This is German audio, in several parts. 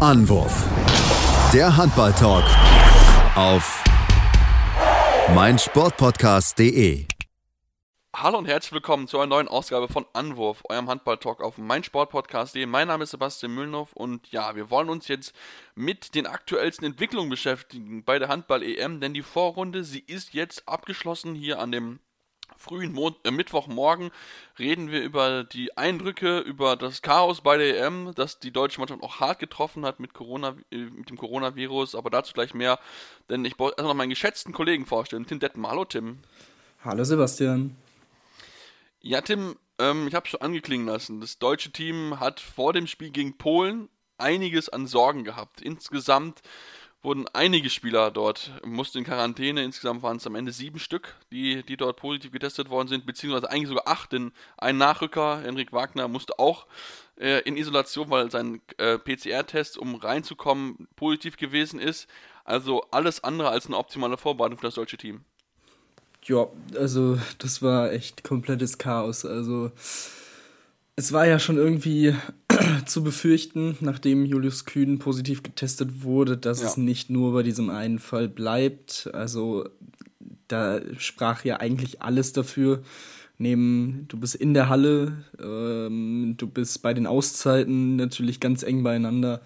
Anwurf. Der Handball-Talk auf meinsportpodcast.de. Hallo und herzlich willkommen zu einer neuen Ausgabe von Anwurf, eurem Handball-Talk auf meinsportpodcast.de. Mein Name ist Sebastian Müllnow und ja, wir wollen uns jetzt mit den aktuellsten Entwicklungen beschäftigen bei der Handball-EM, denn die Vorrunde, sie ist jetzt abgeschlossen hier an dem frühen Mon äh, Mittwochmorgen reden wir über die Eindrücke, über das Chaos bei der EM, das die deutsche Mannschaft auch hart getroffen hat mit, Corona, äh, mit dem Coronavirus, aber dazu gleich mehr, denn ich wollte erstmal noch meinen geschätzten Kollegen vorstellen, Tim Detmer. Hallo Tim. Hallo Sebastian. Ja Tim, ähm, ich habe schon angeklingen lassen, das deutsche Team hat vor dem Spiel gegen Polen einiges an Sorgen gehabt. Insgesamt wurden einige Spieler dort, mussten in Quarantäne. Insgesamt waren es am Ende sieben Stück, die, die dort positiv getestet worden sind, beziehungsweise eigentlich sogar acht, denn ein Nachrücker, Henrik Wagner, musste auch äh, in Isolation, weil sein äh, PCR-Test, um reinzukommen, positiv gewesen ist. Also alles andere als eine optimale Vorbereitung für das deutsche Team. Ja, also das war echt komplettes Chaos. Also es war ja schon irgendwie zu befürchten, nachdem Julius Kühn positiv getestet wurde, dass ja. es nicht nur bei diesem einen Fall bleibt. Also da sprach ja eigentlich alles dafür. Neben, du bist in der Halle, ähm, du bist bei den Auszeiten natürlich ganz eng beieinander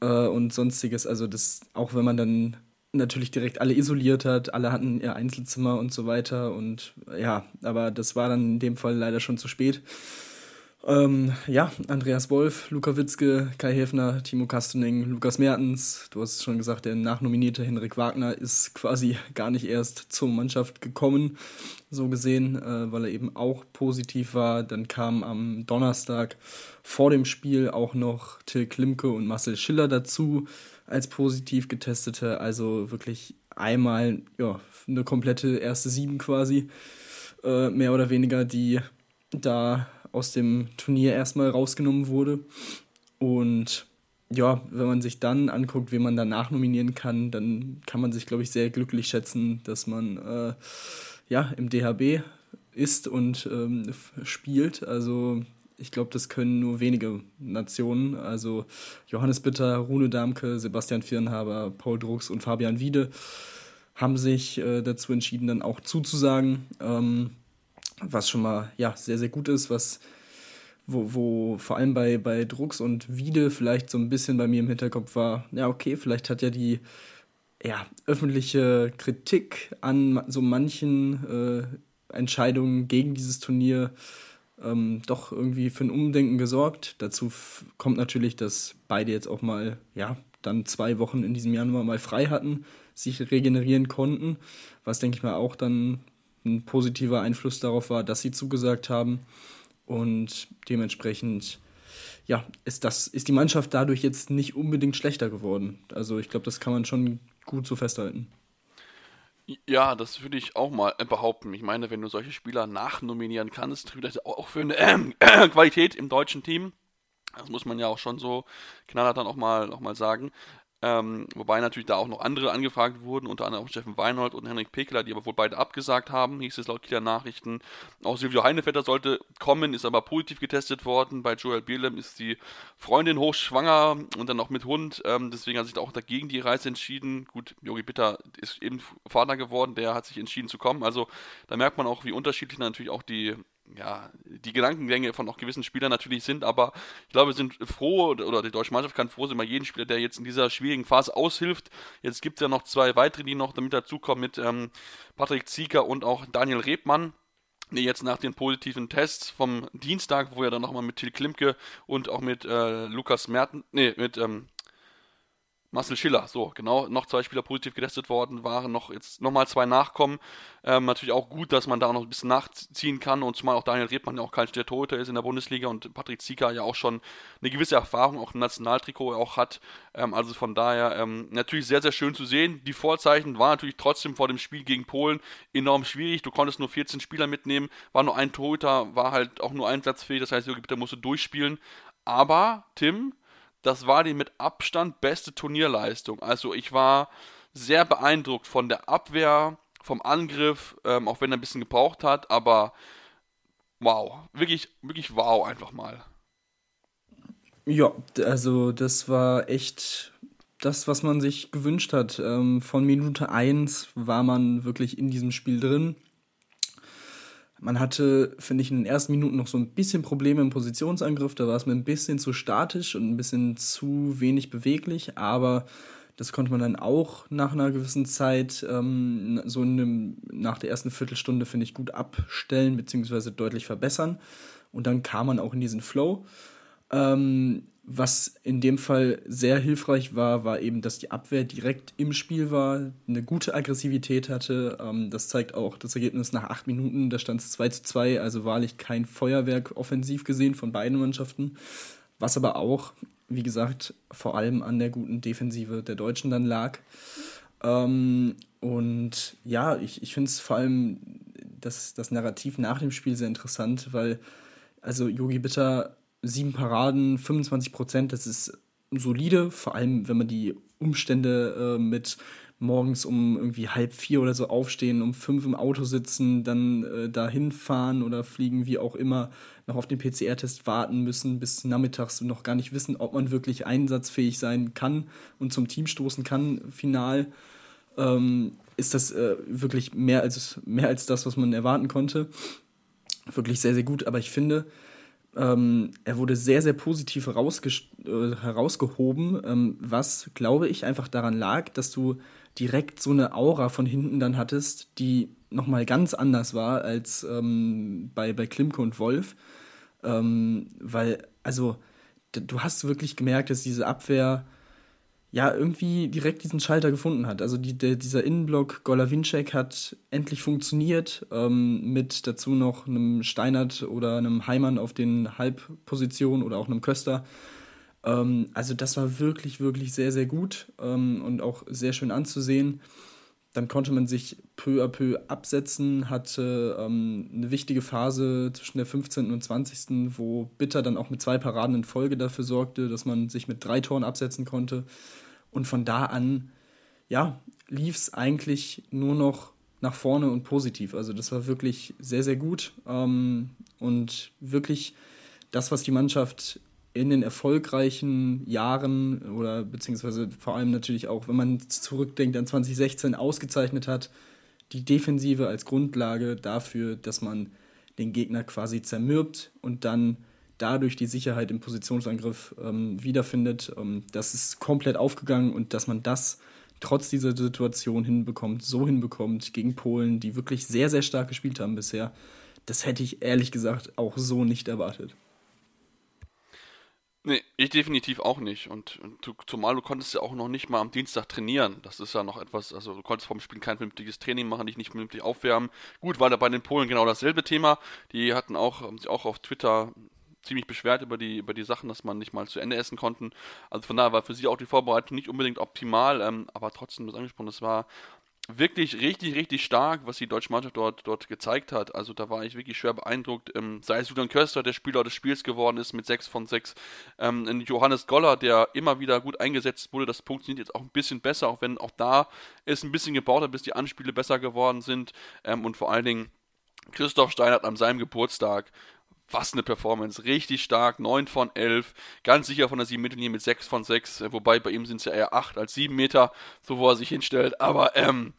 äh, und sonstiges. Also das, auch wenn man dann natürlich direkt alle isoliert hat, alle hatten ihr Einzelzimmer und so weiter und ja, aber das war dann in dem Fall leider schon zu spät. Ähm, ja, Andreas Wolf, Luka Witzke, Kai Häfner, Timo Kastening, Lukas Mertens, du hast es schon gesagt, der nachnominierte Henrik Wagner ist quasi gar nicht erst zur Mannschaft gekommen, so gesehen, äh, weil er eben auch positiv war. Dann kam am Donnerstag vor dem Spiel auch noch Till Klimke und Marcel Schiller dazu als positiv getestete, also wirklich einmal ja, eine komplette erste Sieben quasi, äh, mehr oder weniger, die da aus dem Turnier erstmal rausgenommen wurde. Und ja, wenn man sich dann anguckt, wie man danach nominieren kann, dann kann man sich, glaube ich, sehr glücklich schätzen, dass man äh, ja im DHB ist und ähm, spielt. Also ich glaube, das können nur wenige Nationen. Also Johannes Bitter, Rune Damke, Sebastian Firnhaber, Paul Drucks und Fabian Wiede haben sich äh, dazu entschieden, dann auch zuzusagen. Ähm, was schon mal ja, sehr, sehr gut ist, was wo, wo vor allem bei, bei Drucks und Wiede vielleicht so ein bisschen bei mir im Hinterkopf war, ja, okay, vielleicht hat ja die ja, öffentliche Kritik an so manchen äh, Entscheidungen gegen dieses Turnier ähm, doch irgendwie für ein Umdenken gesorgt. Dazu kommt natürlich, dass beide jetzt auch mal, ja, dann zwei Wochen in diesem Januar mal frei hatten, sich regenerieren konnten, was denke ich mal auch dann ein positiver Einfluss darauf war, dass sie zugesagt haben. Und dementsprechend, ja, ist, das, ist die Mannschaft dadurch jetzt nicht unbedingt schlechter geworden. Also ich glaube, das kann man schon gut so festhalten. Ja, das würde ich auch mal behaupten. Ich meine, wenn du solche Spieler nachnominieren kannst, das auch für eine äh, Qualität im deutschen Team. Das muss man ja auch schon so knallhart dann auch mal, auch mal sagen. Ähm, wobei natürlich da auch noch andere angefragt wurden, unter anderem auch Steffen Weinhold und Henrik Pekeler, die aber wohl beide abgesagt haben, hieß es laut Kieler Nachrichten. Auch Silvio Heinevetter sollte kommen, ist aber positiv getestet worden. Bei Joel Bielem ist die Freundin hochschwanger und dann noch mit Hund. Ähm, deswegen hat sich auch dagegen die Reise entschieden. Gut, Jogi Bitter ist eben Vater geworden, der hat sich entschieden zu kommen. Also da merkt man auch, wie unterschiedlich natürlich auch die ja, die Gedankengänge von auch gewissen Spielern natürlich sind, aber ich glaube, wir sind froh, oder die deutsche Mannschaft kann froh sein, bei jedem Spieler, der jetzt in dieser schwierigen Phase aushilft. Jetzt gibt es ja noch zwei weitere, die noch damit dazukommen, mit ähm, Patrick Zieker und auch Daniel Rebmann die jetzt nach den positiven Tests vom Dienstag, wo er dann nochmal mit Till Klimke und auch mit äh, Lukas Merten, nee, mit ähm, Marcel Schiller, so, genau, noch zwei Spieler positiv getestet worden waren, noch jetzt nochmal zwei nachkommen. Ähm, natürlich auch gut, dass man da noch ein bisschen nachziehen kann und zumal auch Daniel Rebmann ja auch kein Torhüter ist in der Bundesliga und Patrick Zieker ja auch schon eine gewisse Erfahrung auch im Nationaltrikot auch hat. Ähm, also von daher ähm, natürlich sehr, sehr schön zu sehen. Die Vorzeichen waren natürlich trotzdem vor dem Spiel gegen Polen enorm schwierig. Du konntest nur 14 Spieler mitnehmen, war nur ein Torhüter, war halt auch nur einsatzfähig, das heißt, Jürgen Bitter musste durchspielen. Aber, Tim, das war die mit Abstand beste Turnierleistung. Also ich war sehr beeindruckt von der Abwehr, vom Angriff, ähm, auch wenn er ein bisschen gebraucht hat, aber wow, wirklich, wirklich wow einfach mal. Ja, also das war echt das, was man sich gewünscht hat. Ähm, von Minute 1 war man wirklich in diesem Spiel drin. Man hatte, finde ich, in den ersten Minuten noch so ein bisschen Probleme im Positionsangriff. Da war es mir ein bisschen zu statisch und ein bisschen zu wenig beweglich. Aber das konnte man dann auch nach einer gewissen Zeit, ähm, so einem, nach der ersten Viertelstunde, finde ich, gut abstellen bzw. deutlich verbessern. Und dann kam man auch in diesen Flow. Ähm, was in dem Fall sehr hilfreich war, war eben, dass die Abwehr direkt im Spiel war, eine gute Aggressivität hatte. Ähm, das zeigt auch das Ergebnis nach acht Minuten. Da stand es 2 zu 2, also wahrlich kein Feuerwerk offensiv gesehen von beiden Mannschaften. Was aber auch, wie gesagt, vor allem an der guten Defensive der Deutschen dann lag. Ähm, und ja, ich, ich finde es vor allem das, das Narrativ nach dem Spiel sehr interessant, weil also Yogi Bitter sieben Paraden, 25 Prozent, das ist solide, vor allem wenn man die Umstände äh, mit morgens um irgendwie halb vier oder so aufstehen, um fünf im Auto sitzen, dann äh, dahin fahren oder fliegen, wie auch immer, noch auf den PCR-Test warten müssen, bis nachmittags noch gar nicht wissen, ob man wirklich einsatzfähig sein kann und zum Team stoßen kann, final, ähm, ist das äh, wirklich mehr als, mehr als das, was man erwarten konnte. Wirklich sehr, sehr gut, aber ich finde, ähm, er wurde sehr, sehr positiv äh, herausgehoben, ähm, was, glaube ich, einfach daran lag, dass du direkt so eine Aura von hinten dann hattest, die nochmal ganz anders war als ähm, bei, bei Klimke und Wolf. Ähm, weil, also, du hast wirklich gemerkt, dass diese Abwehr ja, irgendwie direkt diesen Schalter gefunden hat. Also die, der, dieser Innenblock Golavinczek hat endlich funktioniert, ähm, mit dazu noch einem Steinert oder einem Heimann auf den Halbpositionen oder auch einem Köster. Ähm, also das war wirklich, wirklich sehr, sehr gut ähm, und auch sehr schön anzusehen. Dann konnte man sich peu à peu absetzen, hatte ähm, eine wichtige Phase zwischen der 15. und 20., wo Bitter dann auch mit zwei Paraden in Folge dafür sorgte, dass man sich mit drei Toren absetzen konnte. Und von da an, ja, lief es eigentlich nur noch nach vorne und positiv. Also das war wirklich sehr, sehr gut ähm, und wirklich das, was die Mannschaft in den erfolgreichen Jahren oder beziehungsweise vor allem natürlich auch, wenn man zurückdenkt an 2016 ausgezeichnet hat, die Defensive als Grundlage dafür, dass man den Gegner quasi zermürbt und dann dadurch die Sicherheit im Positionsangriff ähm, wiederfindet. Ähm, das ist komplett aufgegangen und dass man das trotz dieser Situation hinbekommt, so hinbekommt gegen Polen, die wirklich sehr, sehr stark gespielt haben bisher, das hätte ich ehrlich gesagt auch so nicht erwartet. Nee, ich definitiv auch nicht. Und, und zumal du konntest ja auch noch nicht mal am Dienstag trainieren. Das ist ja noch etwas, also du konntest vom Spiel kein vernünftiges Training machen, dich nicht vernünftig aufwärmen. Gut, war da bei den Polen genau dasselbe Thema. Die hatten auch, haben sich auch auf Twitter ziemlich beschwert über die, über die Sachen, dass man nicht mal zu Ende essen konnten. Also von daher war für sie auch die Vorbereitung nicht unbedingt optimal, ähm, aber trotzdem, das angesprochen, es war wirklich richtig, richtig stark, was die deutsche Mannschaft dort, dort gezeigt hat. Also da war ich wirklich schwer beeindruckt. Ähm, sei es Julian Köster, der Spieler des Spiels geworden ist mit 6 von 6. Ähm, Johannes Goller, der immer wieder gut eingesetzt wurde. Das funktioniert jetzt auch ein bisschen besser, auch wenn auch da es ein bisschen gebaut hat, bis die Anspiele besser geworden sind. Ähm, und vor allen Dingen Christoph Steinert an seinem Geburtstag was eine Performance. Richtig stark. 9 von 11. Ganz sicher von der 7 Meter mit 6 von 6. Äh, wobei bei ihm sind es ja eher 8 als 7 Meter, so wo er sich hinstellt. Aber ähm,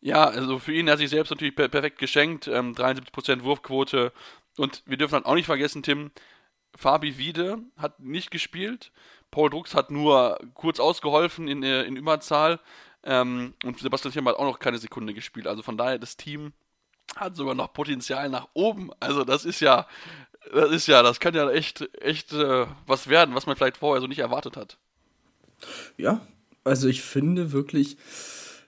ja, also für ihn hat er sich selbst natürlich per perfekt geschenkt. Ähm, 73% Wurfquote. Und wir dürfen dann auch nicht vergessen, Tim, Fabi Wiede hat nicht gespielt. Paul Drucks hat nur kurz ausgeholfen in, äh, in Überzahl. Ähm, und Sebastian Thiem hat auch noch keine Sekunde gespielt. Also von daher, das Team hat sogar noch Potenzial nach oben. Also das ist ja das ist ja, das kann ja echt, echt äh, was werden, was man vielleicht vorher so nicht erwartet hat. Ja, also ich finde wirklich,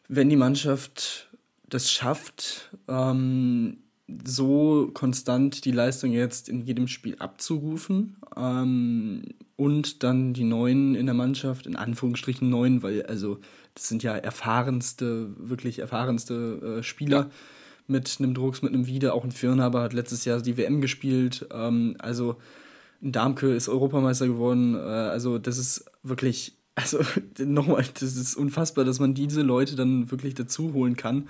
wenn die Mannschaft das schafft, ähm, so konstant die Leistung jetzt in jedem Spiel abzurufen ähm, und dann die Neuen in der Mannschaft, in Anführungsstrichen Neuen, weil also das sind ja erfahrenste, wirklich erfahrenste äh, Spieler. Ja mit einem Drucks, mit einem Wiede. Auch ein Firnhaber hat letztes Jahr die WM gespielt. Ähm, also ein Darmke ist Europameister geworden. Äh, also das ist wirklich, also nochmal, das ist unfassbar, dass man diese Leute dann wirklich dazu holen kann.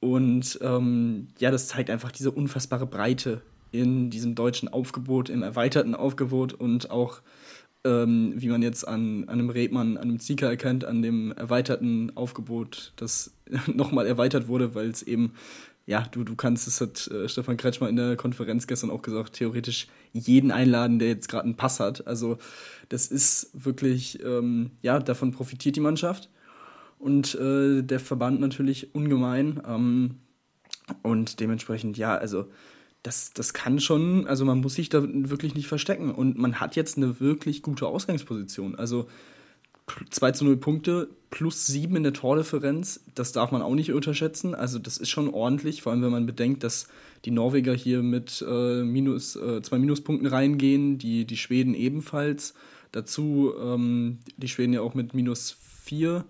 Und ähm, ja, das zeigt einfach diese unfassbare Breite in diesem deutschen Aufgebot, im erweiterten Aufgebot und auch ähm, wie man jetzt an, an einem Redmann, an einem Zieker erkennt, an dem erweiterten Aufgebot, das nochmal erweitert wurde, weil es eben, ja, du, du kannst, das hat äh, Stefan Kretschmer in der Konferenz gestern auch gesagt, theoretisch jeden einladen, der jetzt gerade einen Pass hat. Also das ist wirklich, ähm, ja, davon profitiert die Mannschaft und äh, der Verband natürlich ungemein. Ähm, und dementsprechend, ja, also das, das kann schon, also man muss sich da wirklich nicht verstecken. Und man hat jetzt eine wirklich gute Ausgangsposition. Also 2 zu 0 Punkte plus 7 in der Tordifferenz, das darf man auch nicht unterschätzen. Also das ist schon ordentlich, vor allem wenn man bedenkt, dass die Norweger hier mit äh, minus, äh, zwei Minuspunkten reingehen, die, die Schweden ebenfalls. Dazu ähm, die Schweden ja auch mit minus 4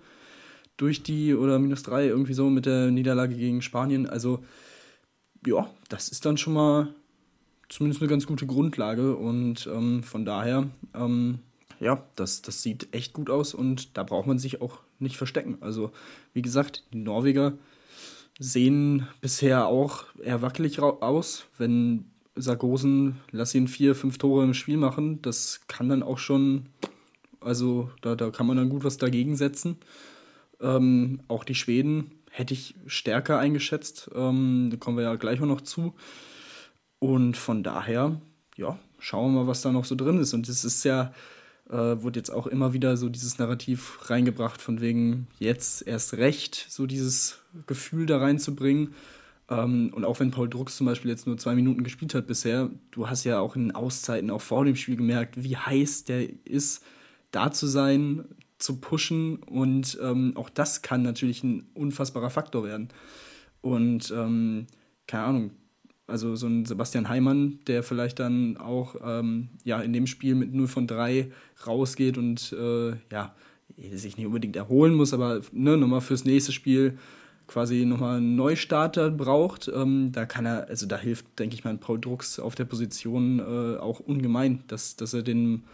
durch die, oder minus 3 irgendwie so mit der Niederlage gegen Spanien. Also ja, das ist dann schon mal zumindest eine ganz gute Grundlage und ähm, von daher, ähm, ja, das, das sieht echt gut aus und da braucht man sich auch nicht verstecken. Also, wie gesagt, die Norweger sehen bisher auch eher wackelig aus. Wenn Sargosen, lass ihn vier, fünf Tore im Spiel machen, das kann dann auch schon, also da, da kann man dann gut was dagegen setzen. Ähm, auch die Schweden hätte ich stärker eingeschätzt. Ähm, da kommen wir ja gleich auch noch zu. Und von daher, ja, schauen wir mal, was da noch so drin ist. Und es ist ja, äh, wurde jetzt auch immer wieder so dieses Narrativ reingebracht, von wegen jetzt erst recht, so dieses Gefühl da reinzubringen. Ähm, und auch wenn Paul Drucks zum Beispiel jetzt nur zwei Minuten gespielt hat bisher, du hast ja auch in Auszeiten, auch vor dem Spiel gemerkt, wie heiß der ist, da zu sein, zu pushen und ähm, auch das kann natürlich ein unfassbarer Faktor werden. Und ähm, keine Ahnung, also so ein Sebastian Heimann, der vielleicht dann auch ähm, ja, in dem Spiel mit 0 von 3 rausgeht und äh, ja, sich nicht unbedingt erholen muss, aber ne, nochmal fürs nächste Spiel quasi nochmal einen Neustarter braucht, ähm, da kann er, also da hilft, denke ich mal, Paul Drucks auf der Position äh, auch ungemein, dass, dass er den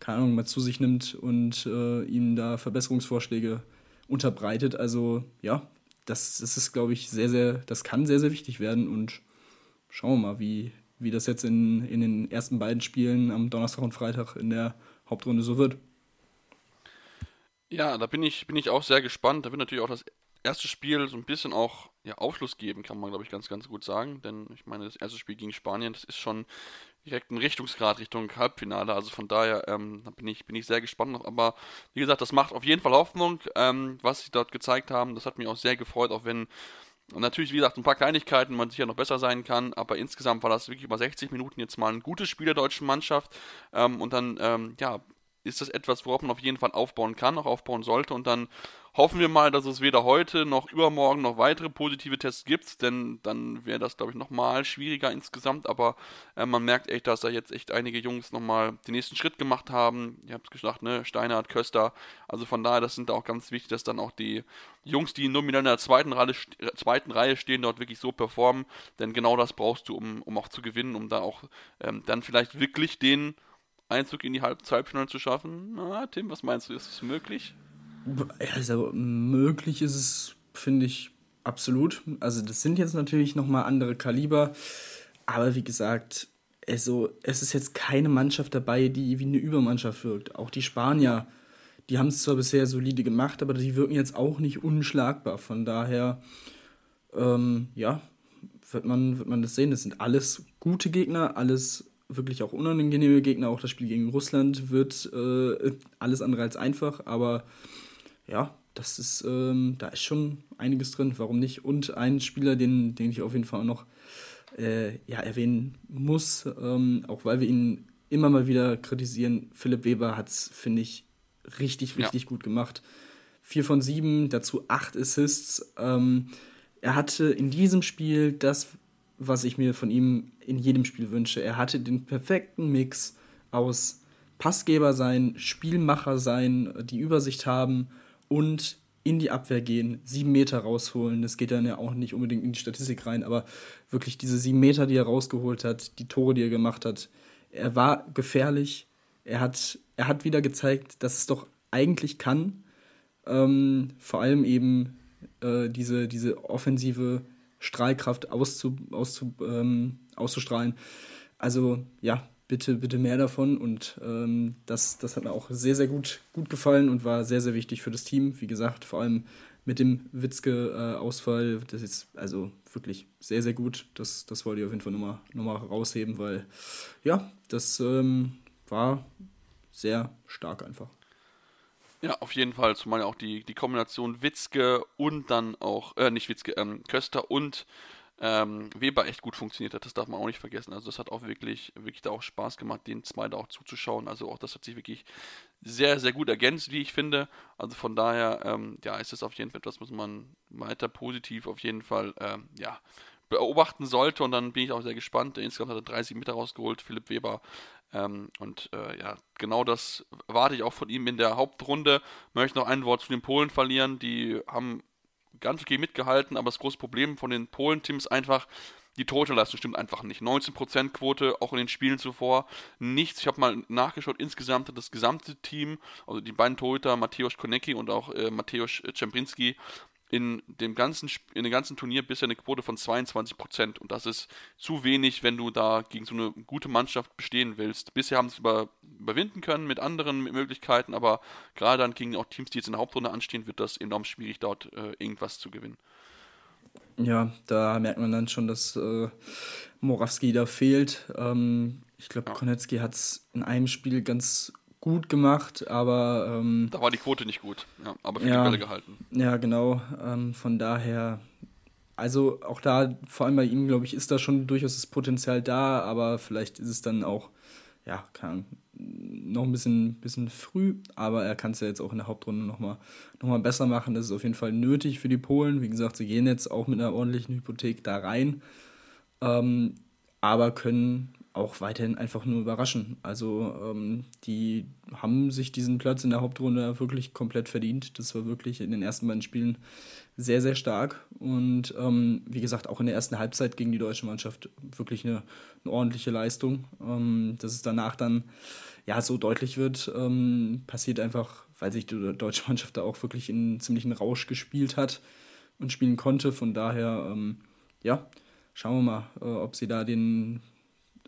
keine Ahnung, mal zu sich nimmt und äh, ihm da Verbesserungsvorschläge unterbreitet. Also ja, das, das ist, glaube ich, sehr, sehr, das kann sehr, sehr wichtig werden und schauen wir mal, wie, wie das jetzt in, in den ersten beiden Spielen am Donnerstag und Freitag in der Hauptrunde so wird. Ja, da bin ich, bin ich auch sehr gespannt. Da wird natürlich auch das erste Spiel so ein bisschen auch ja, Aufschluss geben, kann man, glaube ich, ganz, ganz gut sagen. Denn ich meine, das erste Spiel gegen Spanien, das ist schon direkt ein Richtungsgrad Richtung Halbfinale. Also von daher ähm, bin, ich, bin ich sehr gespannt noch. Aber wie gesagt, das macht auf jeden Fall Hoffnung, ähm, was sie dort gezeigt haben. Das hat mich auch sehr gefreut, auch wenn natürlich, wie gesagt, ein paar Kleinigkeiten man sicher noch besser sein kann. Aber insgesamt war das wirklich über 60 Minuten jetzt mal ein gutes Spiel der deutschen Mannschaft. Ähm, und dann, ähm, ja, ist das etwas, worauf man auf jeden Fall aufbauen kann, auch aufbauen sollte. Und dann hoffen wir mal, dass es weder heute noch übermorgen noch weitere positive Tests gibt, denn dann wäre das, glaube ich, nochmal schwieriger insgesamt. Aber äh, man merkt echt, dass da jetzt echt einige Jungs nochmal den nächsten Schritt gemacht haben. Ihr habt es gesagt, ne? Steinhardt, Köster. Also von daher, das sind da auch ganz wichtig, dass dann auch die Jungs, die nominell in der zweiten Reihe, zweiten Reihe stehen, dort wirklich so performen. Denn genau das brauchst du, um, um auch zu gewinnen, um da auch ähm, dann vielleicht wirklich den Einzug in die Halbzeitfinale zu schaffen. Na, Tim, was meinst du, ist es möglich? Also möglich ist es, finde ich, absolut. Also das sind jetzt natürlich nochmal andere Kaliber, aber wie gesagt, also, es ist jetzt keine Mannschaft dabei, die wie eine Übermannschaft wirkt. Auch die Spanier, die haben es zwar bisher solide gemacht, aber die wirken jetzt auch nicht unschlagbar. Von daher, ähm, ja, wird man, wird man das sehen. Das sind alles gute Gegner, alles wirklich auch unangenehme Gegner. Auch das Spiel gegen Russland wird äh, alles andere als einfach, aber ja, das ist, ähm, da ist schon einiges drin, warum nicht? Und ein Spieler, den, den ich auf jeden Fall auch noch äh, ja, erwähnen muss, ähm, auch weil wir ihn immer mal wieder kritisieren, Philipp Weber hat es, finde ich, richtig, richtig ja. gut gemacht. Vier von sieben, dazu acht Assists. Ähm, er hatte in diesem Spiel das, was ich mir von ihm in jedem Spiel wünsche. Er hatte den perfekten Mix aus Passgeber sein, Spielmacher sein, die Übersicht haben und in die Abwehr gehen, sieben Meter rausholen. Das geht dann ja auch nicht unbedingt in die Statistik rein, aber wirklich diese sieben Meter, die er rausgeholt hat, die Tore, die er gemacht hat, er war gefährlich. Er hat, er hat wieder gezeigt, dass es doch eigentlich kann. Ähm, vor allem eben äh, diese, diese offensive Strahlkraft auszu, auszu, ähm, auszustrahlen. Also ja, bitte, bitte mehr davon. Und ähm, das, das hat mir auch sehr, sehr gut, gut gefallen und war sehr, sehr wichtig für das Team. Wie gesagt, vor allem mit dem Witzke-Ausfall, das ist also wirklich sehr, sehr gut. Das, das wollte ich auf jeden Fall nochmal noch mal rausheben, weil ja, das ähm, war sehr stark einfach. Ja, auf jeden Fall, zumal ja auch die, die Kombination Witzke und dann auch, äh, nicht Witzke, ähm, Köster und ähm, Weber echt gut funktioniert hat. Das darf man auch nicht vergessen. Also das hat auch wirklich, wirklich da auch Spaß gemacht, den zwei da auch zuzuschauen. Also auch das hat sich wirklich sehr, sehr gut ergänzt, wie ich finde. Also von daher, ähm, ja, ist es auf jeden Fall etwas, was man weiter positiv auf jeden Fall, ähm, ja, beobachten sollte. Und dann bin ich auch sehr gespannt. Insgesamt hat er 30 Meter rausgeholt, Philipp Weber. Ähm, und äh, ja, genau das warte ich auch von ihm in der Hauptrunde. Möchte noch ein Wort zu den Polen verlieren. Die haben ganz okay mitgehalten, aber das große Problem von den Polen-Teams einfach, die Torhüterleistung stimmt einfach nicht. 19% Quote, auch in den Spielen zuvor, nichts. Ich habe mal nachgeschaut, insgesamt hat das gesamte Team, also die beiden Torhüter, Mateusz Konecki und auch äh, Mateusz Czemprinski, in dem ganzen, in dem ganzen Turnier bisher eine Quote von 22% und das ist zu wenig, wenn du da gegen so eine gute Mannschaft bestehen willst. Bisher haben sie es über, überwinden können mit anderen Möglichkeiten, aber gerade dann gegen auch Teams, die jetzt in der Hauptrunde anstehen, wird das enorm schwierig, dort äh, irgendwas zu gewinnen. Ja, da merkt man dann schon, dass äh, Morawski da fehlt. Ähm, ich glaube, ja. Konetzki hat es in einem Spiel ganz gut gemacht, aber. Ähm, da war die Quote nicht gut, ja, aber für ja, die Bälle gehalten. Ja, genau. Ähm, von daher, also auch da, vor allem bei ihm, glaube ich, ist da schon durchaus das Potenzial da, aber vielleicht ist es dann auch, ja, kann, noch ein bisschen, bisschen früh, aber er kann es ja jetzt auch in der Hauptrunde nochmal noch mal besser machen. Das ist auf jeden Fall nötig für die Polen. Wie gesagt, sie gehen jetzt auch mit einer ordentlichen Hypothek da rein, ähm, aber können auch weiterhin einfach nur überraschen. Also ähm, die haben sich diesen Platz in der Hauptrunde wirklich komplett verdient. Das war wirklich in den ersten beiden Spielen sehr, sehr stark. Und ähm, wie gesagt, auch in der ersten Halbzeit gegen die deutsche Mannschaft wirklich eine, eine ordentliche Leistung. Ähm, dass es danach dann ja so deutlich wird, ähm, passiert einfach, weil sich die deutsche Mannschaft da auch wirklich in ziemlichen Rausch gespielt hat und spielen konnte. Von daher, ähm, ja, schauen wir mal, äh, ob sie da den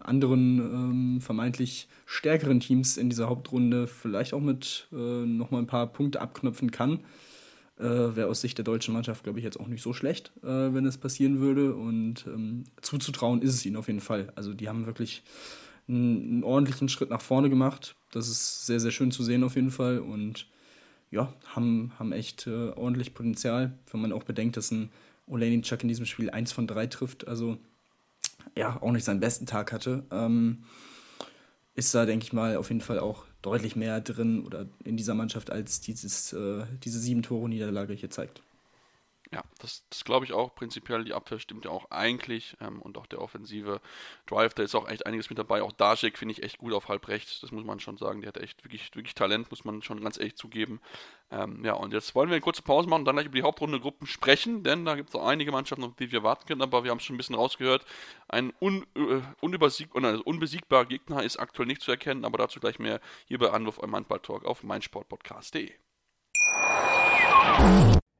anderen ähm, vermeintlich stärkeren Teams in dieser Hauptrunde vielleicht auch mit äh, nochmal ein paar Punkte abknöpfen kann. Äh, Wäre aus Sicht der deutschen Mannschaft, glaube ich, jetzt auch nicht so schlecht, äh, wenn es passieren würde. Und ähm, zuzutrauen ist es ihnen auf jeden Fall. Also die haben wirklich einen, einen, ordentlichen Schritt nach vorne gemacht. Das ist sehr, sehr schön zu sehen auf jeden Fall. Und ja, haben, haben echt äh, ordentlich Potenzial, wenn man auch bedenkt, dass ein Olenicak in diesem Spiel eins von drei trifft. Also ja, auch nicht seinen besten Tag hatte, ähm, ist da, denke ich mal, auf jeden Fall auch deutlich mehr drin oder in dieser Mannschaft, als dieses, äh, diese sieben Tore Niederlage hier zeigt. Ja, das, das glaube ich auch. Prinzipiell, die Abwehr stimmt ja auch eigentlich ähm, und auch der offensive Drive, da ist auch echt einiges mit dabei. Auch Dajek finde ich echt gut auf halb rechts, das muss man schon sagen. Der hat echt wirklich, wirklich Talent, muss man schon ganz ehrlich zugeben. Ähm, ja, und jetzt wollen wir eine kurze Pause machen und dann gleich über die Hauptrunde Gruppen sprechen, denn da gibt es auch einige Mannschaften, auf die wir warten können, aber wir haben es schon ein bisschen rausgehört. Ein un, äh, unübersieg also unbesiegbarer Gegner ist aktuell nicht zu erkennen, aber dazu gleich mehr hier bei Anruf im Handball-Talk auf meinsportpodcast.de.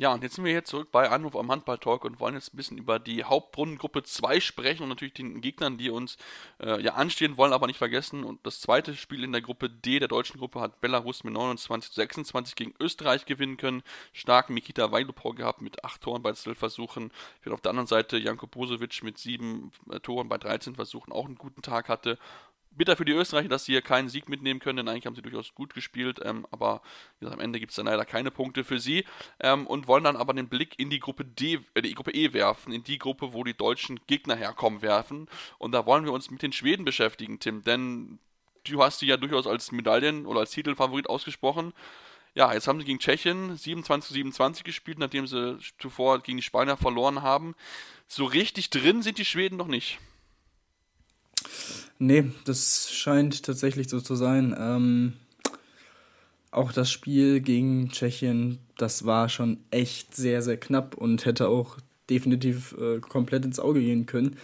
Ja, und jetzt sind wir hier zurück bei Anruf am Handball-Talk und wollen jetzt ein bisschen über die Hauptrundengruppe 2 sprechen und natürlich den Gegnern, die uns äh, ja anstehen wollen, aber nicht vergessen. Und das zweite Spiel in der Gruppe D der deutschen Gruppe hat Belarus mit 29 zu 26 gegen Österreich gewinnen können. Starken Mikita Weilupor gehabt mit 8 Toren bei 12 Versuchen. Während auf der anderen Seite Janko Bosovic mit 7 äh, Toren bei 13 Versuchen auch einen guten Tag hatte bitter für die Österreicher, dass sie hier keinen Sieg mitnehmen können, denn eigentlich haben sie durchaus gut gespielt, ähm, aber gesagt, am Ende gibt es dann leider keine Punkte für sie ähm, und wollen dann aber den Blick in die Gruppe D, äh, die Gruppe E werfen, in die Gruppe, wo die deutschen Gegner herkommen werfen und da wollen wir uns mit den Schweden beschäftigen, Tim, denn du hast sie ja durchaus als Medaillen- oder als Titelfavorit ausgesprochen. Ja, jetzt haben sie gegen Tschechien 27 zu 27 gespielt, nachdem sie zuvor gegen die Spanier verloren haben. So richtig drin sind die Schweden noch nicht. Nee, das scheint tatsächlich so zu sein. Ähm, auch das Spiel gegen Tschechien, das war schon echt sehr, sehr knapp und hätte auch definitiv äh, komplett ins Auge gehen können.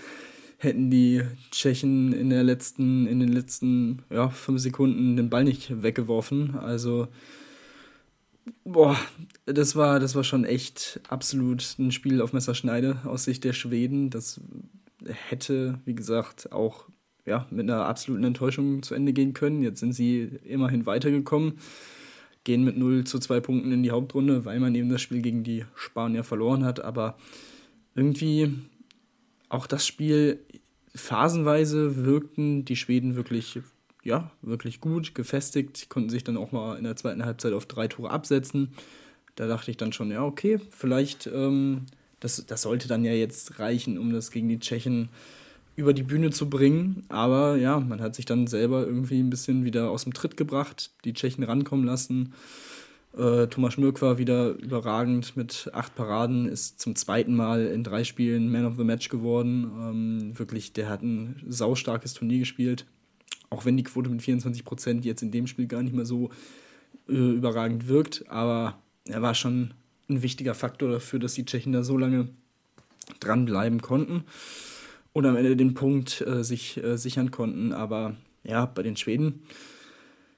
Hätten die Tschechen in der letzten, in den letzten ja, fünf Sekunden den Ball nicht weggeworfen. Also boah, das war, das war schon echt absolut ein Spiel auf Messerschneide aus Sicht der Schweden. Das hätte, wie gesagt, auch ja, mit einer absoluten Enttäuschung zu Ende gehen können. Jetzt sind sie immerhin weitergekommen, gehen mit 0 zu 2 Punkten in die Hauptrunde, weil man eben das Spiel gegen die Spanier verloren hat. Aber irgendwie auch das Spiel phasenweise wirkten die Schweden wirklich, ja, wirklich gut, gefestigt, konnten sich dann auch mal in der zweiten Halbzeit auf drei Tore absetzen. Da dachte ich dann schon, ja, okay, vielleicht, ähm, das, das sollte dann ja jetzt reichen, um das gegen die Tschechen über die Bühne zu bringen. Aber ja, man hat sich dann selber irgendwie ein bisschen wieder aus dem Tritt gebracht, die Tschechen rankommen lassen. Äh, Thomas Schmirk war wieder überragend mit acht Paraden, ist zum zweiten Mal in drei Spielen Man of the Match geworden. Ähm, wirklich, der hat ein saustarkes Turnier gespielt. Auch wenn die Quote mit 24 Prozent jetzt in dem Spiel gar nicht mehr so äh, überragend wirkt. Aber er war schon ein wichtiger Faktor dafür, dass die Tschechen da so lange dranbleiben konnten und am Ende den Punkt äh, sich äh, sichern konnten. Aber ja, bei den Schweden,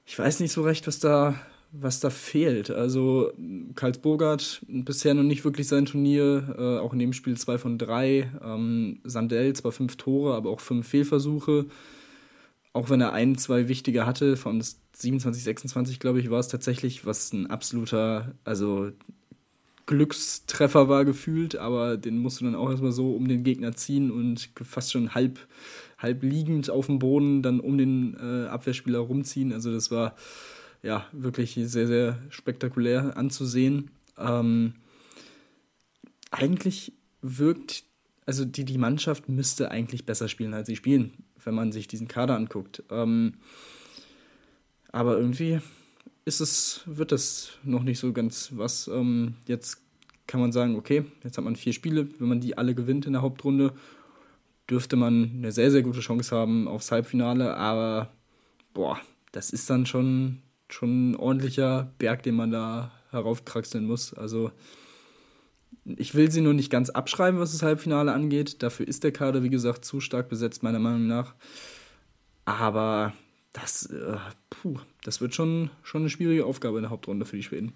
ich weiß nicht so recht, was da was da fehlt. Also Karlsburgert bisher noch nicht wirklich sein Turnier, äh, auch in dem Spiel zwei von drei. Ähm, Sandell zwar fünf Tore, aber auch fünf Fehlversuche. Auch wenn er ein, zwei wichtige hatte, von 27, 26 glaube ich, war es tatsächlich, was ein absoluter, also Glückstreffer war gefühlt, aber den musst du dann auch erstmal so um den Gegner ziehen und fast schon halb, halb liegend auf dem Boden dann um den äh, Abwehrspieler rumziehen. Also das war ja, wirklich sehr, sehr spektakulär anzusehen. Ähm, eigentlich wirkt, also die, die Mannschaft müsste eigentlich besser spielen, als sie spielen, wenn man sich diesen Kader anguckt. Ähm, aber irgendwie ist es, wird das noch nicht so ganz was. Ähm, jetzt kann man sagen, okay, jetzt hat man vier Spiele, wenn man die alle gewinnt in der Hauptrunde, dürfte man eine sehr, sehr gute Chance haben aufs Halbfinale, aber boah, das ist dann schon schon ein ordentlicher Berg, den man da heraufkraxeln muss. Also ich will sie nur nicht ganz abschreiben, was das Halbfinale angeht. Dafür ist der Kader, wie gesagt, zu stark besetzt, meiner Meinung nach. Aber das, äh, puh, das wird schon, schon eine schwierige Aufgabe in der Hauptrunde für die Schweden.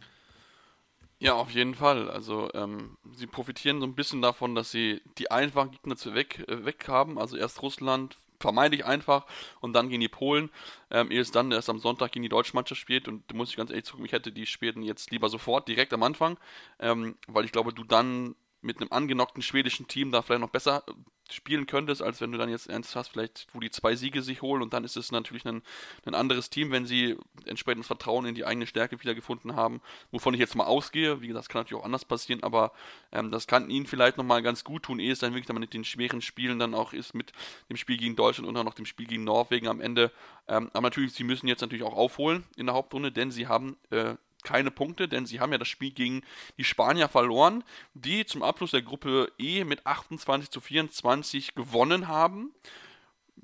Ja, auf jeden Fall. Also ähm, sie profitieren so ein bisschen davon, dass sie die einfachen Gegner zu weg, äh, weg haben. Also erst Russland, vermeintlich einfach und dann gegen die Polen, ähm, ehe es dann erst am Sonntag gegen die deutsche Mannschaft spielt und da muss ich ganz ehrlich zugeben, ich hätte die Spielen jetzt lieber sofort, direkt am Anfang, ähm, weil ich glaube, du dann mit einem angenockten schwedischen Team da vielleicht noch besser spielen könntest, als wenn du dann jetzt ernst hast, vielleicht wo die zwei Siege sich holen und dann ist es natürlich ein, ein anderes Team, wenn sie entsprechendes Vertrauen in die eigene Stärke wiedergefunden haben, wovon ich jetzt mal ausgehe. Wie gesagt, das kann natürlich auch anders passieren, aber ähm, das kann ihnen vielleicht nochmal ganz gut tun, ehe es dann wirklich dann mit den schweren Spielen dann auch ist, mit dem Spiel gegen Deutschland und auch noch dem Spiel gegen Norwegen am Ende. Ähm, aber natürlich, sie müssen jetzt natürlich auch aufholen in der Hauptrunde, denn sie haben äh, keine Punkte, denn sie haben ja das Spiel gegen die Spanier verloren, die zum Abschluss der Gruppe E mit 28 zu 24 gewonnen haben.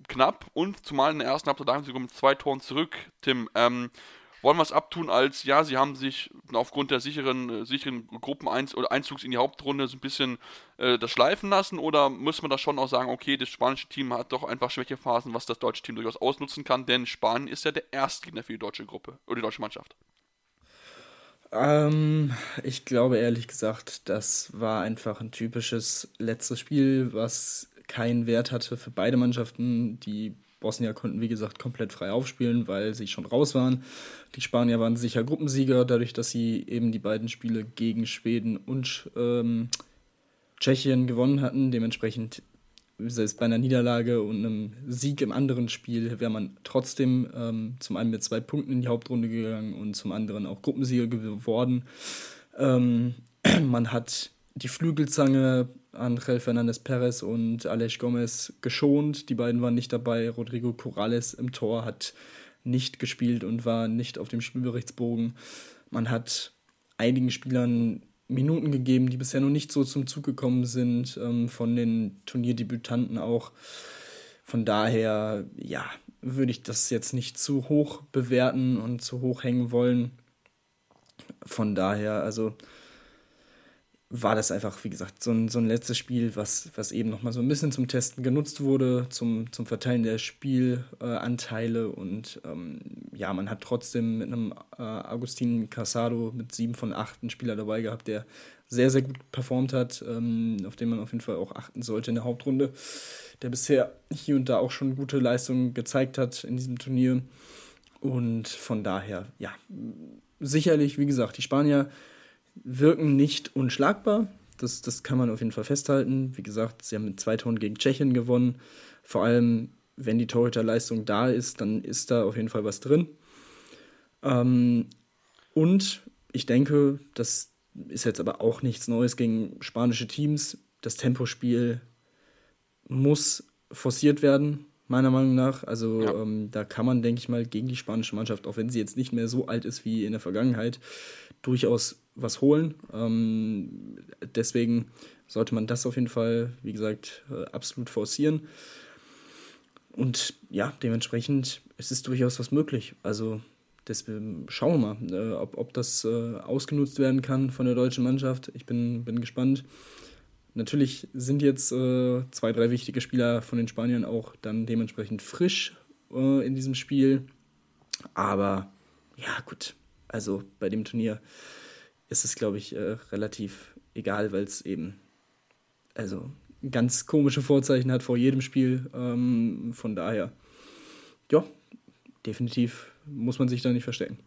Knapp und zumal in der ersten Halbzeit lagen sie mit zwei Toren zurück. Tim, ähm, wollen wir es abtun als, ja, sie haben sich aufgrund der sicheren, äh, sicheren Gruppeneinzugs in die Hauptrunde so ein bisschen äh, das schleifen lassen oder muss man da schon auch sagen, okay, das spanische Team hat doch einfach Schwächephasen, was das deutsche Team durchaus ausnutzen kann, denn Spanien ist ja der Erstgegner für die deutsche Gruppe oder die deutsche Mannschaft. Ähm, ich glaube ehrlich gesagt, das war einfach ein typisches letztes Spiel, was keinen Wert hatte für beide Mannschaften. Die Bosnier konnten, wie gesagt, komplett frei aufspielen, weil sie schon raus waren. Die Spanier waren sicher Gruppensieger, dadurch, dass sie eben die beiden Spiele gegen Schweden und ähm, Tschechien gewonnen hatten. Dementsprechend selbst bei einer Niederlage und einem Sieg im anderen Spiel wäre man trotzdem ähm, zum einen mit zwei Punkten in die Hauptrunde gegangen und zum anderen auch Gruppensieger geworden. Ähm, man hat die Flügelzange Angel Fernandez Perez und Alex Gomez geschont. Die beiden waren nicht dabei. Rodrigo Corrales im Tor hat nicht gespielt und war nicht auf dem Spielberichtsbogen. Man hat einigen Spielern Minuten gegeben, die bisher noch nicht so zum Zug gekommen sind, ähm, von den Turnierdebütanten auch. Von daher, ja, würde ich das jetzt nicht zu hoch bewerten und zu hoch hängen wollen. Von daher, also war das einfach, wie gesagt, so ein, so ein letztes Spiel, was, was eben nochmal so ein bisschen zum Testen genutzt wurde, zum, zum Verteilen der Spielanteile. Äh, und ähm, ja, man hat trotzdem mit einem äh, Agustin Casado mit sieben von acht einen Spieler dabei gehabt, der sehr, sehr gut performt hat, ähm, auf den man auf jeden Fall auch achten sollte in der Hauptrunde, der bisher hier und da auch schon gute Leistungen gezeigt hat in diesem Turnier. Und von daher, ja, sicherlich, wie gesagt, die Spanier wirken nicht unschlagbar. Das, das kann man auf jeden Fall festhalten. Wie gesagt, sie haben mit zwei Toren gegen Tschechien gewonnen. Vor allem, wenn die Torhüterleistung da ist, dann ist da auf jeden Fall was drin. Ähm, und ich denke, das ist jetzt aber auch nichts Neues gegen spanische Teams. Das Tempospiel muss forciert werden, meiner Meinung nach. Also ja. ähm, da kann man, denke ich mal, gegen die spanische Mannschaft, auch wenn sie jetzt nicht mehr so alt ist wie in der Vergangenheit, durchaus was holen. Ähm, deswegen sollte man das auf jeden Fall, wie gesagt, äh, absolut forcieren. Und ja, dementsprechend ist es durchaus was möglich. Also deswegen schauen wir mal, äh, ob, ob das äh, ausgenutzt werden kann von der deutschen Mannschaft. Ich bin, bin gespannt. Natürlich sind jetzt äh, zwei, drei wichtige Spieler von den Spaniern auch dann dementsprechend frisch äh, in diesem Spiel. Aber ja, gut. Also bei dem Turnier ist es, glaube ich, äh, relativ egal, weil es eben also ganz komische Vorzeichen hat vor jedem Spiel. Ähm, von daher, ja, definitiv muss man sich da nicht verstecken.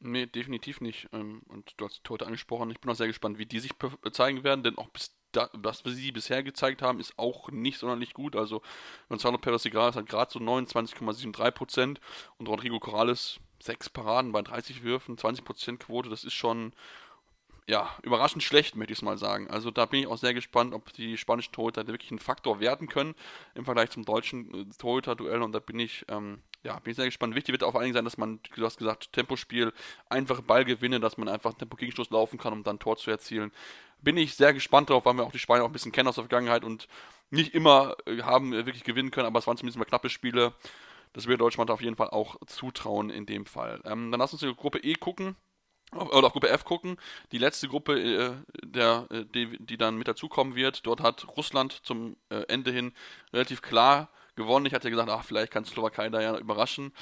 Nee, definitiv nicht. Ähm, und du hast heute angesprochen, ich bin auch sehr gespannt, wie die sich zeigen werden, denn auch bis da, was sie bisher gezeigt haben, ist auch nicht sonderlich gut. Also Gonzalo Perez Igral hat gerade so 29,73% und Rodrigo Corrales 6 Paraden bei 30 Würfen, 20% Quote, das ist schon ja, überraschend schlecht, möchte ich es mal sagen. Also da bin ich auch sehr gespannt, ob die spanischen Torhüter wirklich ein Faktor werden können im Vergleich zum deutschen äh, Torhüter-Duell und da bin ich, ähm, ja, bin ich sehr gespannt. Wichtig wird auch vor allen sein, dass man, du hast gesagt, Tempospiel, einfache Ballgewinne, dass man einfach Tempo-Gegenstoß laufen kann, um dann Tor zu erzielen. Bin ich sehr gespannt darauf, weil wir auch die Spanier auch ein bisschen kennen aus der Vergangenheit und nicht immer äh, haben äh, wirklich gewinnen können, aber es waren zumindest mal knappe Spiele. Das wird Deutschland auf jeden Fall auch zutrauen in dem Fall. Ähm, dann lass uns die Gruppe E gucken oder auf Gruppe F gucken. Die letzte Gruppe, äh, der, äh, die, die dann mit dazukommen wird. Dort hat Russland zum äh, Ende hin relativ klar gewonnen. Ich hatte gesagt, ach, vielleicht kann Slowakei da ja überraschen.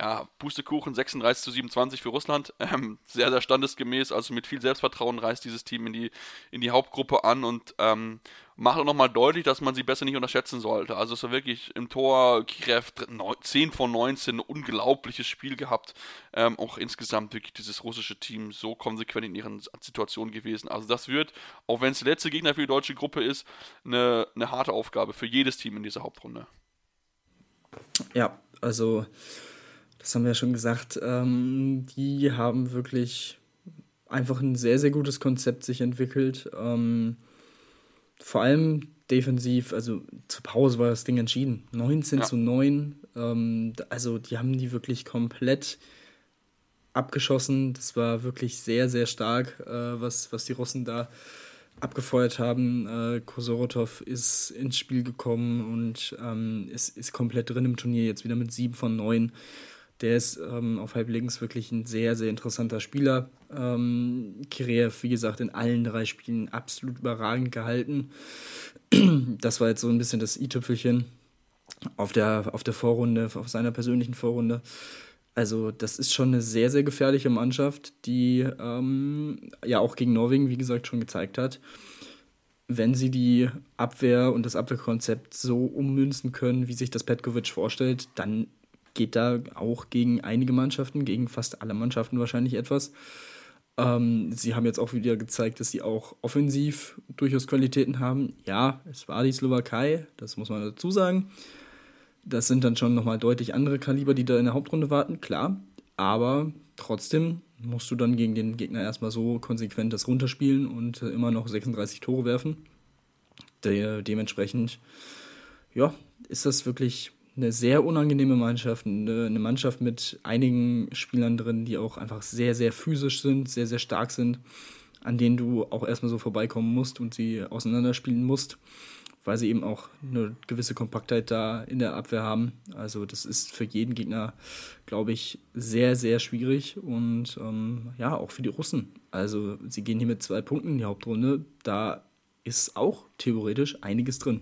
Ja, Pustekuchen 36 zu 27 für Russland. Ähm, sehr, sehr standesgemäß. Also mit viel Selbstvertrauen reist dieses Team in die, in die Hauptgruppe an und ähm, macht auch nochmal deutlich, dass man sie besser nicht unterschätzen sollte. Also es war wirklich im Tor Kirev 10 von 19, ein unglaubliches Spiel gehabt. Ähm, auch insgesamt wirklich dieses russische Team so konsequent in ihren Situationen gewesen. Also das wird, auch wenn es der letzte Gegner für die deutsche Gruppe ist, eine, eine harte Aufgabe für jedes Team in dieser Hauptrunde. Ja, also das haben wir ja schon gesagt, ähm, die haben wirklich einfach ein sehr, sehr gutes Konzept sich entwickelt. Ähm, vor allem defensiv, also zur Pause war das Ding entschieden. 19 ja. zu 9. Ähm, also die haben die wirklich komplett abgeschossen. Das war wirklich sehr, sehr stark, äh, was, was die Russen da abgefeuert haben. Äh, Kosorotov ist ins Spiel gekommen und ähm, ist, ist komplett drin im Turnier, jetzt wieder mit 7 von 9. Der ist ähm, auf halb links wirklich ein sehr, sehr interessanter Spieler. Ähm, Kireev, wie gesagt, in allen drei Spielen absolut überragend gehalten. Das war jetzt so ein bisschen das i-Tüpfelchen auf der, auf der Vorrunde, auf seiner persönlichen Vorrunde. Also, das ist schon eine sehr, sehr gefährliche Mannschaft, die ähm, ja auch gegen Norwegen, wie gesagt, schon gezeigt hat, wenn sie die Abwehr und das Abwehrkonzept so ummünzen können, wie sich das Petkovic vorstellt, dann geht da auch gegen einige Mannschaften, gegen fast alle Mannschaften wahrscheinlich etwas. Ähm, sie haben jetzt auch wieder gezeigt, dass sie auch offensiv durchaus Qualitäten haben. Ja, es war die Slowakei, das muss man dazu sagen. Das sind dann schon nochmal deutlich andere Kaliber, die da in der Hauptrunde warten, klar. Aber trotzdem musst du dann gegen den Gegner erstmal so konsequent das runterspielen und äh, immer noch 36 Tore werfen. De dementsprechend, ja, ist das wirklich eine sehr unangenehme Mannschaft, eine, Mannschaft mit einigen Spielern drin, die auch einfach sehr, sehr physisch sind, sehr, sehr stark sind, an denen du auch erstmal so vorbeikommen musst und sie auseinanderspielen musst, weil sie eben auch eine gewisse Kompaktheit da in der Abwehr haben. Also das ist für jeden Gegner, glaube ich, sehr, sehr schwierig und ähm, ja, auch für die Russen. Also sie gehen hier mit zwei Punkten in die Hauptrunde. Da ist auch theoretisch einiges drin.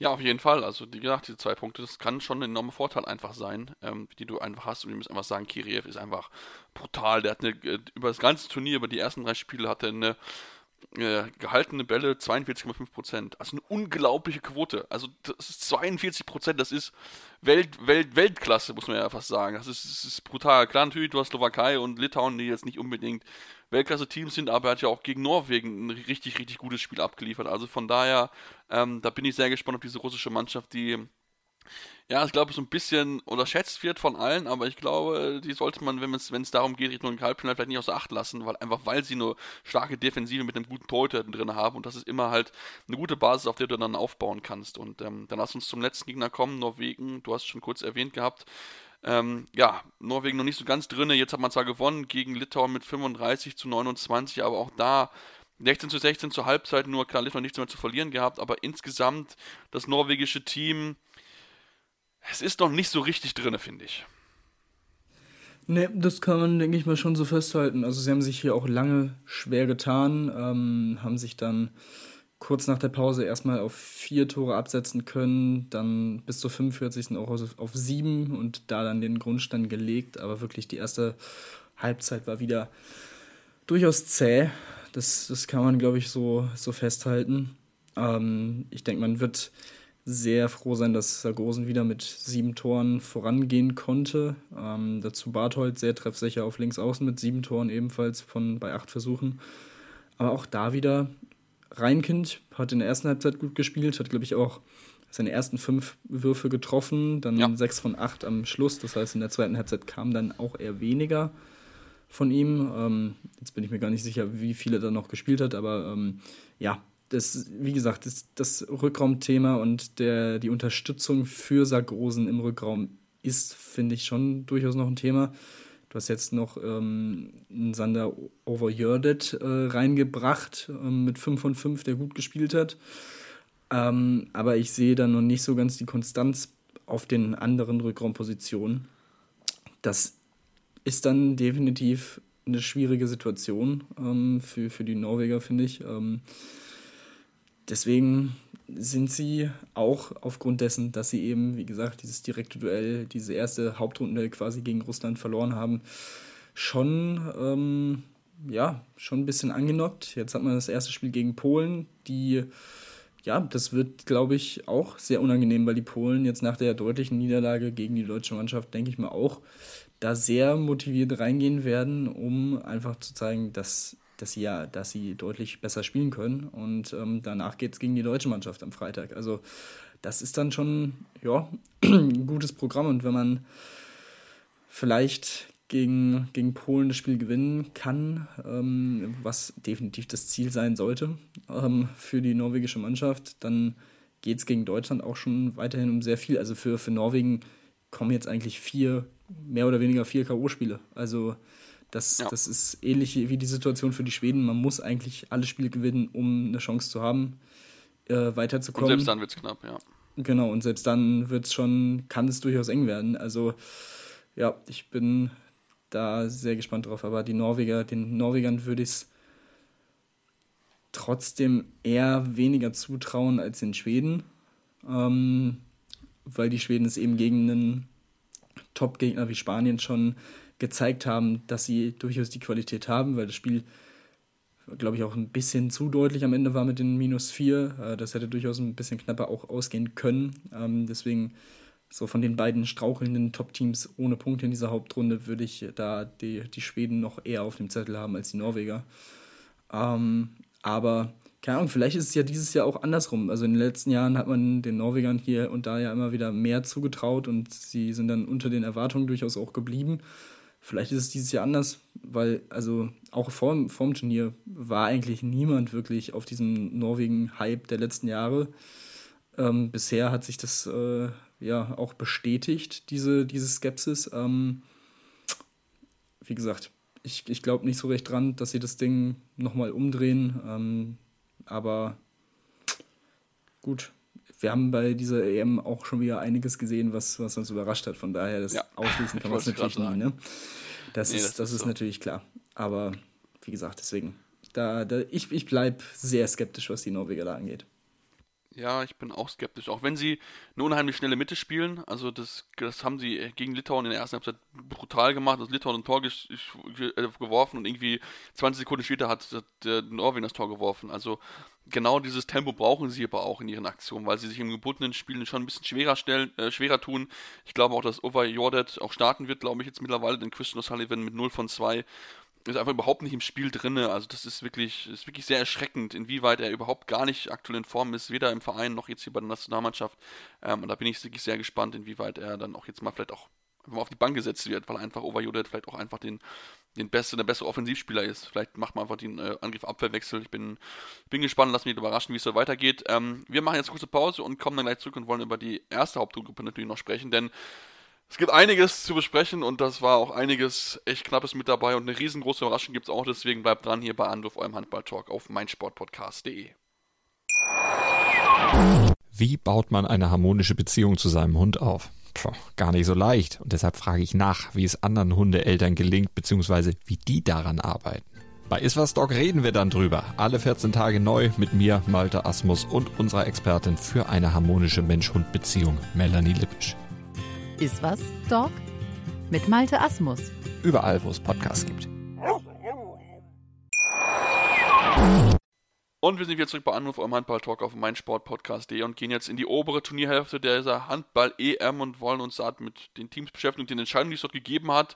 Ja, auf jeden Fall. Also, wie gesagt, diese zwei Punkte, das kann schon ein enormer Vorteil einfach sein, ähm, die du einfach hast. Und wir müssen einfach sagen, Kiriev ist einfach brutal. Der hat eine, äh, über das ganze Turnier, über die ersten drei Spiele, hat er eine äh, gehaltene Bälle 42,5%. Also eine unglaubliche Quote. Also das ist 42%, das ist Welt, Welt, Weltklasse, muss man ja fast sagen. Das ist, das ist brutal. Klar, natürlich, du hast Slowakei und Litauen, die jetzt nicht unbedingt Weltklasse-Teams sind, aber er hat ja auch gegen Norwegen ein richtig, richtig gutes Spiel abgeliefert. Also von daher, ähm, da bin ich sehr gespannt, ob diese russische Mannschaft, die ja, ich glaube, so ein bisschen unterschätzt wird von allen, aber ich glaube, die sollte man, wenn es darum geht, Richtung Halbfinale vielleicht nicht außer Acht lassen, weil einfach weil sie nur starke Defensive mit einem guten Torhüter drin haben und das ist immer halt eine gute Basis, auf der du dann aufbauen kannst. Und ähm, dann lass uns zum letzten Gegner kommen, Norwegen, du hast es schon kurz erwähnt gehabt. Ähm, ja, Norwegen noch nicht so ganz drin. Jetzt hat man zwar gewonnen gegen Litauen mit 35 zu 29, aber auch da 16 zu 16 zur Halbzeit, nur klar, Litauen nichts mehr zu verlieren gehabt, aber insgesamt das norwegische Team es ist noch nicht so richtig drin, finde ich. Ne, das kann man, denke ich mal, schon so festhalten. Also sie haben sich hier auch lange schwer getan, ähm, haben sich dann kurz nach der Pause erstmal auf vier Tore absetzen können, dann bis zur 45. auch auf sieben und da dann den Grundstein gelegt. Aber wirklich die erste Halbzeit war wieder durchaus zäh. Das, das kann man, glaube ich, so, so festhalten. Ähm, ich denke, man wird sehr froh sein, dass Sargosen wieder mit sieben Toren vorangehen konnte. Ähm, dazu Barthold sehr treffsicher auf links außen mit sieben Toren ebenfalls von bei acht Versuchen. Aber auch da wieder Reinkind hat in der ersten Halbzeit gut gespielt, hat glaube ich auch seine ersten fünf Würfe getroffen, dann ja. sechs von acht am Schluss. Das heißt, in der zweiten Halbzeit kam dann auch eher weniger von ihm. Ähm, jetzt bin ich mir gar nicht sicher, wie viel er da noch gespielt hat, aber ähm, ja, das, wie gesagt, das, das Rückraumthema und der, die Unterstützung für Sargosen im Rückraum ist, finde ich, schon durchaus noch ein Thema. Du hast jetzt noch ähm, einen Sander Overjördet äh, reingebracht ähm, mit 5 von 5, der gut gespielt hat. Ähm, aber ich sehe da noch nicht so ganz die Konstanz auf den anderen Rückraumpositionen. Das ist dann definitiv eine schwierige Situation ähm, für, für die Norweger, finde ich. Ähm, deswegen sind sie auch aufgrund dessen, dass sie eben, wie gesagt, dieses direkte Duell, diese erste Hauptrunde quasi gegen Russland verloren haben, schon, ähm, ja, schon ein bisschen angenockt. Jetzt hat man das erste Spiel gegen Polen, die, ja, das wird, glaube ich, auch sehr unangenehm, weil die Polen jetzt nach der deutlichen Niederlage gegen die deutsche Mannschaft, denke ich mal, auch da sehr motiviert reingehen werden, um einfach zu zeigen, dass dass sie ja, dass sie deutlich besser spielen können. Und ähm, danach geht es gegen die deutsche Mannschaft am Freitag. Also das ist dann schon ja, ein gutes Programm. Und wenn man vielleicht gegen, gegen Polen das Spiel gewinnen kann, ähm, was definitiv das Ziel sein sollte ähm, für die norwegische Mannschaft, dann geht es gegen Deutschland auch schon weiterhin um sehr viel. Also für, für Norwegen kommen jetzt eigentlich vier, mehr oder weniger vier K.O.-Spiele. Also das, ja. das ist ähnlich wie die Situation für die Schweden. Man muss eigentlich alle Spiele gewinnen, um eine Chance zu haben, äh, weiterzukommen. Und selbst dann wird es knapp, ja. Genau, und selbst dann wird es schon, kann es durchaus eng werden. Also ja, ich bin da sehr gespannt drauf. Aber die Norweger, den Norwegern würde ich es trotzdem eher weniger zutrauen als den Schweden. Ähm, weil die Schweden es eben gegen einen Top-Gegner wie Spanien schon gezeigt haben, dass sie durchaus die Qualität haben, weil das Spiel, glaube ich, auch ein bisschen zu deutlich am Ende war mit den minus 4. Äh, das hätte durchaus ein bisschen knapper auch ausgehen können. Ähm, deswegen, so von den beiden strauchelnden Top-Teams ohne Punkte in dieser Hauptrunde, würde ich da die, die Schweden noch eher auf dem Zettel haben als die Norweger. Ähm, aber keine Ahnung, vielleicht ist es ja dieses Jahr auch andersrum. Also in den letzten Jahren hat man den Norwegern hier und da ja immer wieder mehr zugetraut und sie sind dann unter den Erwartungen durchaus auch geblieben. Vielleicht ist es dieses Jahr anders, weil also auch vor, vor Turnier war eigentlich niemand wirklich auf diesem Norwegen-Hype der letzten Jahre. Ähm, bisher hat sich das äh, ja auch bestätigt, diese, diese Skepsis. Ähm, wie gesagt, ich, ich glaube nicht so recht dran, dass sie das Ding nochmal umdrehen. Ähm, aber gut. Wir haben bei dieser EM auch schon wieder einiges gesehen, was, was uns überrascht hat. Von daher, das Ja. ausschließen kann man es Ich natürlich nie. Ne? Das, Nee, ist, das das, ist ist so. natürlich klar. Aber wie gesagt, deswegen, da, da, ich, ich bleibe sehr skeptisch, was die Norweger da angeht. Ja, ich bin auch skeptisch. Auch wenn sie eine unheimlich schnelle Mitte spielen. Also das, das haben sie gegen Litauen in der ersten Halbzeit brutal gemacht. Das Litauen ein Tor gesch- äh, geworfen und irgendwie 20 Sekunden später hat der Norwegen das Tor geworfen. Also genau dieses Tempo brauchen sie aber auch in ihren Aktionen, weil sie sich im gebundenen Spielen schon ein bisschen schwerer stellen, äh, schwerer tun. Ich glaube auch, dass Ova Jordet auch starten wird, glaube ich jetzt mittlerweile, denn Christian O'Sullivan mit 0 von 2 ist einfach überhaupt nicht im Spiel drinne. Also das ist wirklich, ist wirklich sehr erschreckend, inwieweit er überhaupt gar nicht aktuell in Form ist, weder im Verein noch jetzt hier bei der Nationalmannschaft. Ähm, und da bin ich wirklich sehr gespannt, inwieweit er dann auch jetzt mal vielleicht auch mal auf die Bank gesetzt wird, weil einfach Overjodet vielleicht auch einfach den, den beste, der bessere Offensivspieler ist. Vielleicht macht man einfach den äh, Angriff-Abwehrwechsel. Ich bin, bin gespannt, lass mich überraschen, wie es so weitergeht. Ähm, wir machen jetzt eine kurze Pause und kommen dann gleich zurück und wollen über die erste Hauptgruppe natürlich noch sprechen, denn es gibt einiges zu besprechen und das war auch einiges echt Knappes mit dabei und eine riesengroße Überraschung gibt es auch, deswegen bleibt dran hier bei Anwurf eurem Handball-Talk auf meinsportpodcast.de. Wie baut man eine harmonische Beziehung zu seinem Hund auf? Puh, gar nicht so leicht. Und deshalb frage ich nach, wie es anderen Hundeeltern gelingt, beziehungsweise wie die daran arbeiten. Bei Iswas Dog reden wir dann drüber. Alle 14 Tage neu mit mir, Malte Asmus und unserer Expertin für eine harmonische Mensch-Hund-Beziehung, Melanie Lippisch. Ist was, Dog? Mit Malte Asmus. Überall, wo es Podcasts gibt. Und wir sind wieder zurück bei Anruf eurem Handball-Talk auf meinsportpodcast.de und gehen jetzt in die obere Turnierhälfte dieser Handball-EM und wollen uns da mit den Teams beschäftigen und den Entscheidungen, die es dort gegeben hat.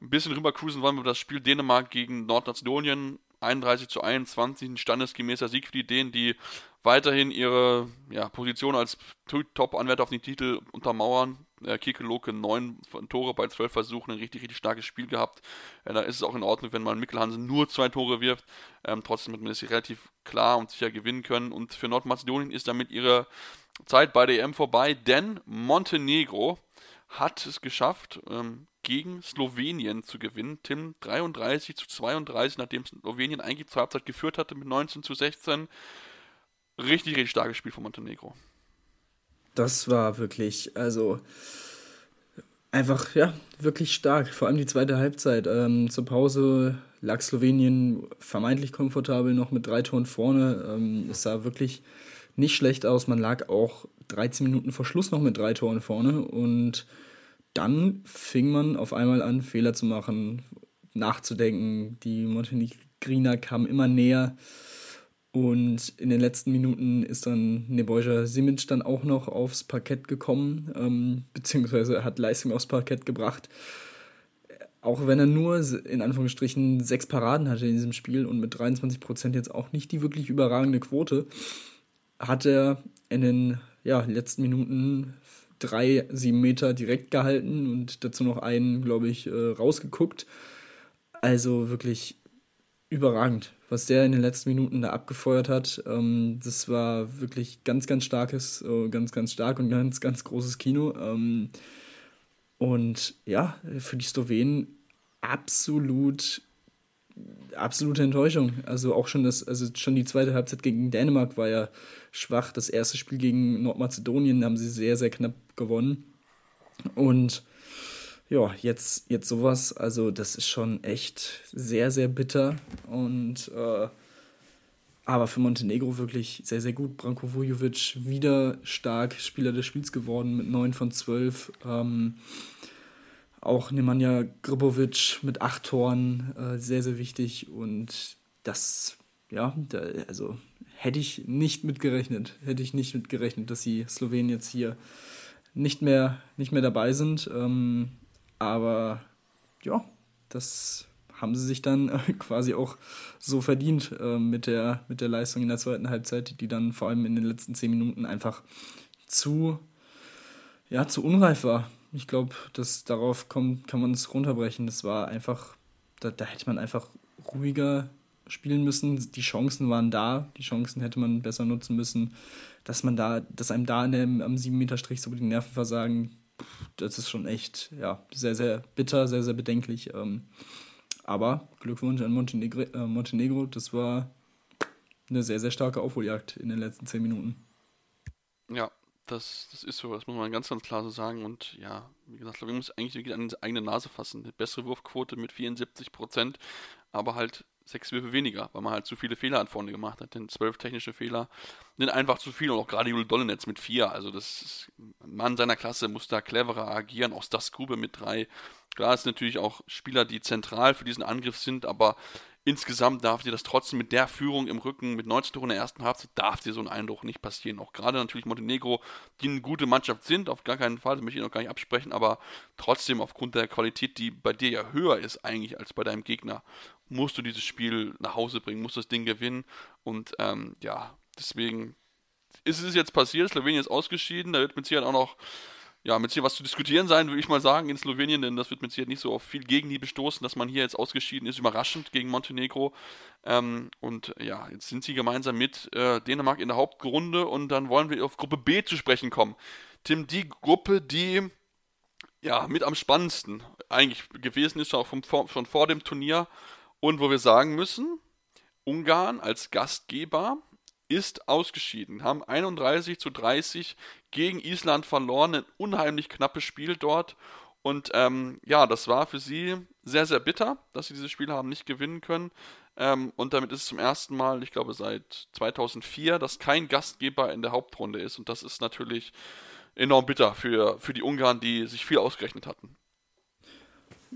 Ein bisschen rüber cruisen wollen wir über das Spiel Dänemark gegen Nordmazedonien. 31 zu 21, ein standesgemäßer Sieg für die Dänen, die weiterhin ihre ja, Position als Top-Anwärter auf den Titel untermauern. Äh, Kike Loke 9 Tore bei 12 Versuchen, ein richtig, richtig starkes Spiel gehabt. Äh, da ist es auch in Ordnung, wenn man Mikkel Hansen nur zwei Tore wirft. Ähm, trotzdem hat man hier relativ klar und sicher gewinnen können. Und für Nordmazedonien ist damit ihre Zeit bei der EM vorbei, denn Montenegro hat es geschafft, ähm, gegen Slowenien zu gewinnen. Tim 33 zu 32, nachdem Slowenien eigentlich zur Halbzeit geführt hatte mit 19 zu 16. Richtig, richtig starkes Spiel von Montenegro. Das war wirklich, also einfach, ja, wirklich stark. Vor allem die zweite Halbzeit. Ähm, zur Pause lag Slowenien vermeintlich komfortabel noch mit drei Toren vorne. Ähm, es sah wirklich nicht schlecht aus. Man lag auch 13 Minuten vor Schluss noch mit drei Toren vorne und dann fing man auf einmal an, Fehler zu machen, nachzudenken. Die Montenegriner kamen immer näher. Und in den letzten Minuten ist dann Nebojsa Simic dann auch noch aufs Parkett gekommen, ähm, beziehungsweise hat Leistung aufs Parkett gebracht. Auch wenn er nur in Anführungsstrichen sechs Paraden hatte in diesem Spiel und mit 23 Prozent jetzt auch nicht die wirklich überragende Quote, hat er in den ja, letzten Minuten drei, sieben Meter direkt gehalten und dazu noch einen, glaube ich, äh, rausgeguckt. Also wirklich überragend, was der in den letzten Minuten da abgefeuert hat. Ähm, das war wirklich ganz, ganz starkes, äh, ganz, ganz stark und ganz, ganz großes Kino. Ähm, und ja, für die Slowenen absolut, absolute Enttäuschung. Also auch schon das, also schon die zweite Halbzeit gegen Dänemark war ja schwach. Das erste Spiel gegen Nordmazedonien haben sie sehr, sehr knapp gewonnen. Und ja, jetzt, jetzt sowas, also das ist schon echt sehr, sehr bitter. Und äh, aber für Montenegro wirklich sehr, sehr gut. Branko Vujovic wieder stark Spieler des Spiels geworden mit 9 von 12. Ähm, auch Nemanja Gribovic mit 8 Toren, äh, sehr, sehr wichtig. Und das, ja, da, also hätte ich nicht mit gerechnet. Hätte ich nicht mit gerechnet, dass die Slowenen jetzt hier nicht mehr, nicht mehr dabei sind. Ähm, aber ja, das haben sie sich dann äh, quasi auch so verdient äh, mit, der, mit der Leistung in der zweiten Halbzeit, die dann vor allem in den letzten zehn Minuten einfach zu, ja, zu unreif war. Ich glaube, darauf kommt, kann man es runterbrechen. Das war einfach, da, da hätte man einfach ruhiger spielen müssen. Die Chancen waren da, die Chancen hätte man besser nutzen müssen. Dass man da, dass einem da der, am 7-Meter-Strich so die Nerven versagen, das ist schon echt, ja, sehr, sehr bitter, sehr, sehr bedenklich. Ähm, aber Glückwunsch an Montenegro, äh, Montenegro, das war eine sehr, sehr starke Aufholjagd in den letzten zehn Minuten. Ja, das, das ist so, das muss man ganz, ganz klar so sagen. Und ja, wie gesagt, Slowenien muss eigentlich an die eigene Nase fassen. Eine bessere Wurfquote mit 74 Prozent, aber halt sechs Würfe weniger, weil man halt zu viele Fehler an vorne gemacht hat. Denn zwölf technische Fehler sind einfach zu viel und auch gerade Jule Dollenetz mit vier. Also das ist, ein Mann seiner Klasse muss da cleverer agieren. Auch Stas Grube mit drei. Klar, es sind natürlich auch Spieler, die zentral für diesen Angriff sind, aber insgesamt darf dir das trotzdem mit der Führung im Rücken, mit 19 Toren in der ersten Halbzeit, darf dir so ein Eindruck nicht passieren. Auch gerade natürlich Montenegro, die eine gute Mannschaft sind, auf gar keinen Fall, das möchte ich noch gar nicht absprechen, aber trotzdem aufgrund der Qualität, die bei dir ja höher ist eigentlich als bei deinem Gegner, musst du dieses Spiel nach Hause bringen, musst das Ding gewinnen und ähm, ja, deswegen ist es jetzt passiert, Slowenien ist ausgeschieden, da wird mit Sicherheit auch noch ja, mit hier was zu diskutieren sein, würde ich mal sagen, in Slowenien, denn das wird mit Sicherheit nicht so auf viel Gegenliebe stoßen, dass man hier jetzt ausgeschieden ist, überraschend gegen Montenegro. Ähm, und ja, jetzt sind sie gemeinsam mit äh, Dänemark in der Hauptrunde und dann wollen wir auf Gruppe B zu sprechen kommen. Tim, die Gruppe, die ja mit am spannendsten eigentlich gewesen ist, auch vom, schon vor dem Turnier und wo wir sagen müssen, Ungarn als Gastgeber ist ausgeschieden, haben 31 zu 30 gegen Island verloren, ein unheimlich knappes Spiel dort. Und ähm, ja, das war für sie sehr, sehr bitter, dass sie dieses Spiel haben nicht gewinnen können. Ähm, und damit ist es zum ersten Mal, ich glaube seit 2004, dass kein Gastgeber in der Hauptrunde ist. Und das ist natürlich enorm bitter für, für die Ungarn, die sich viel ausgerechnet hatten.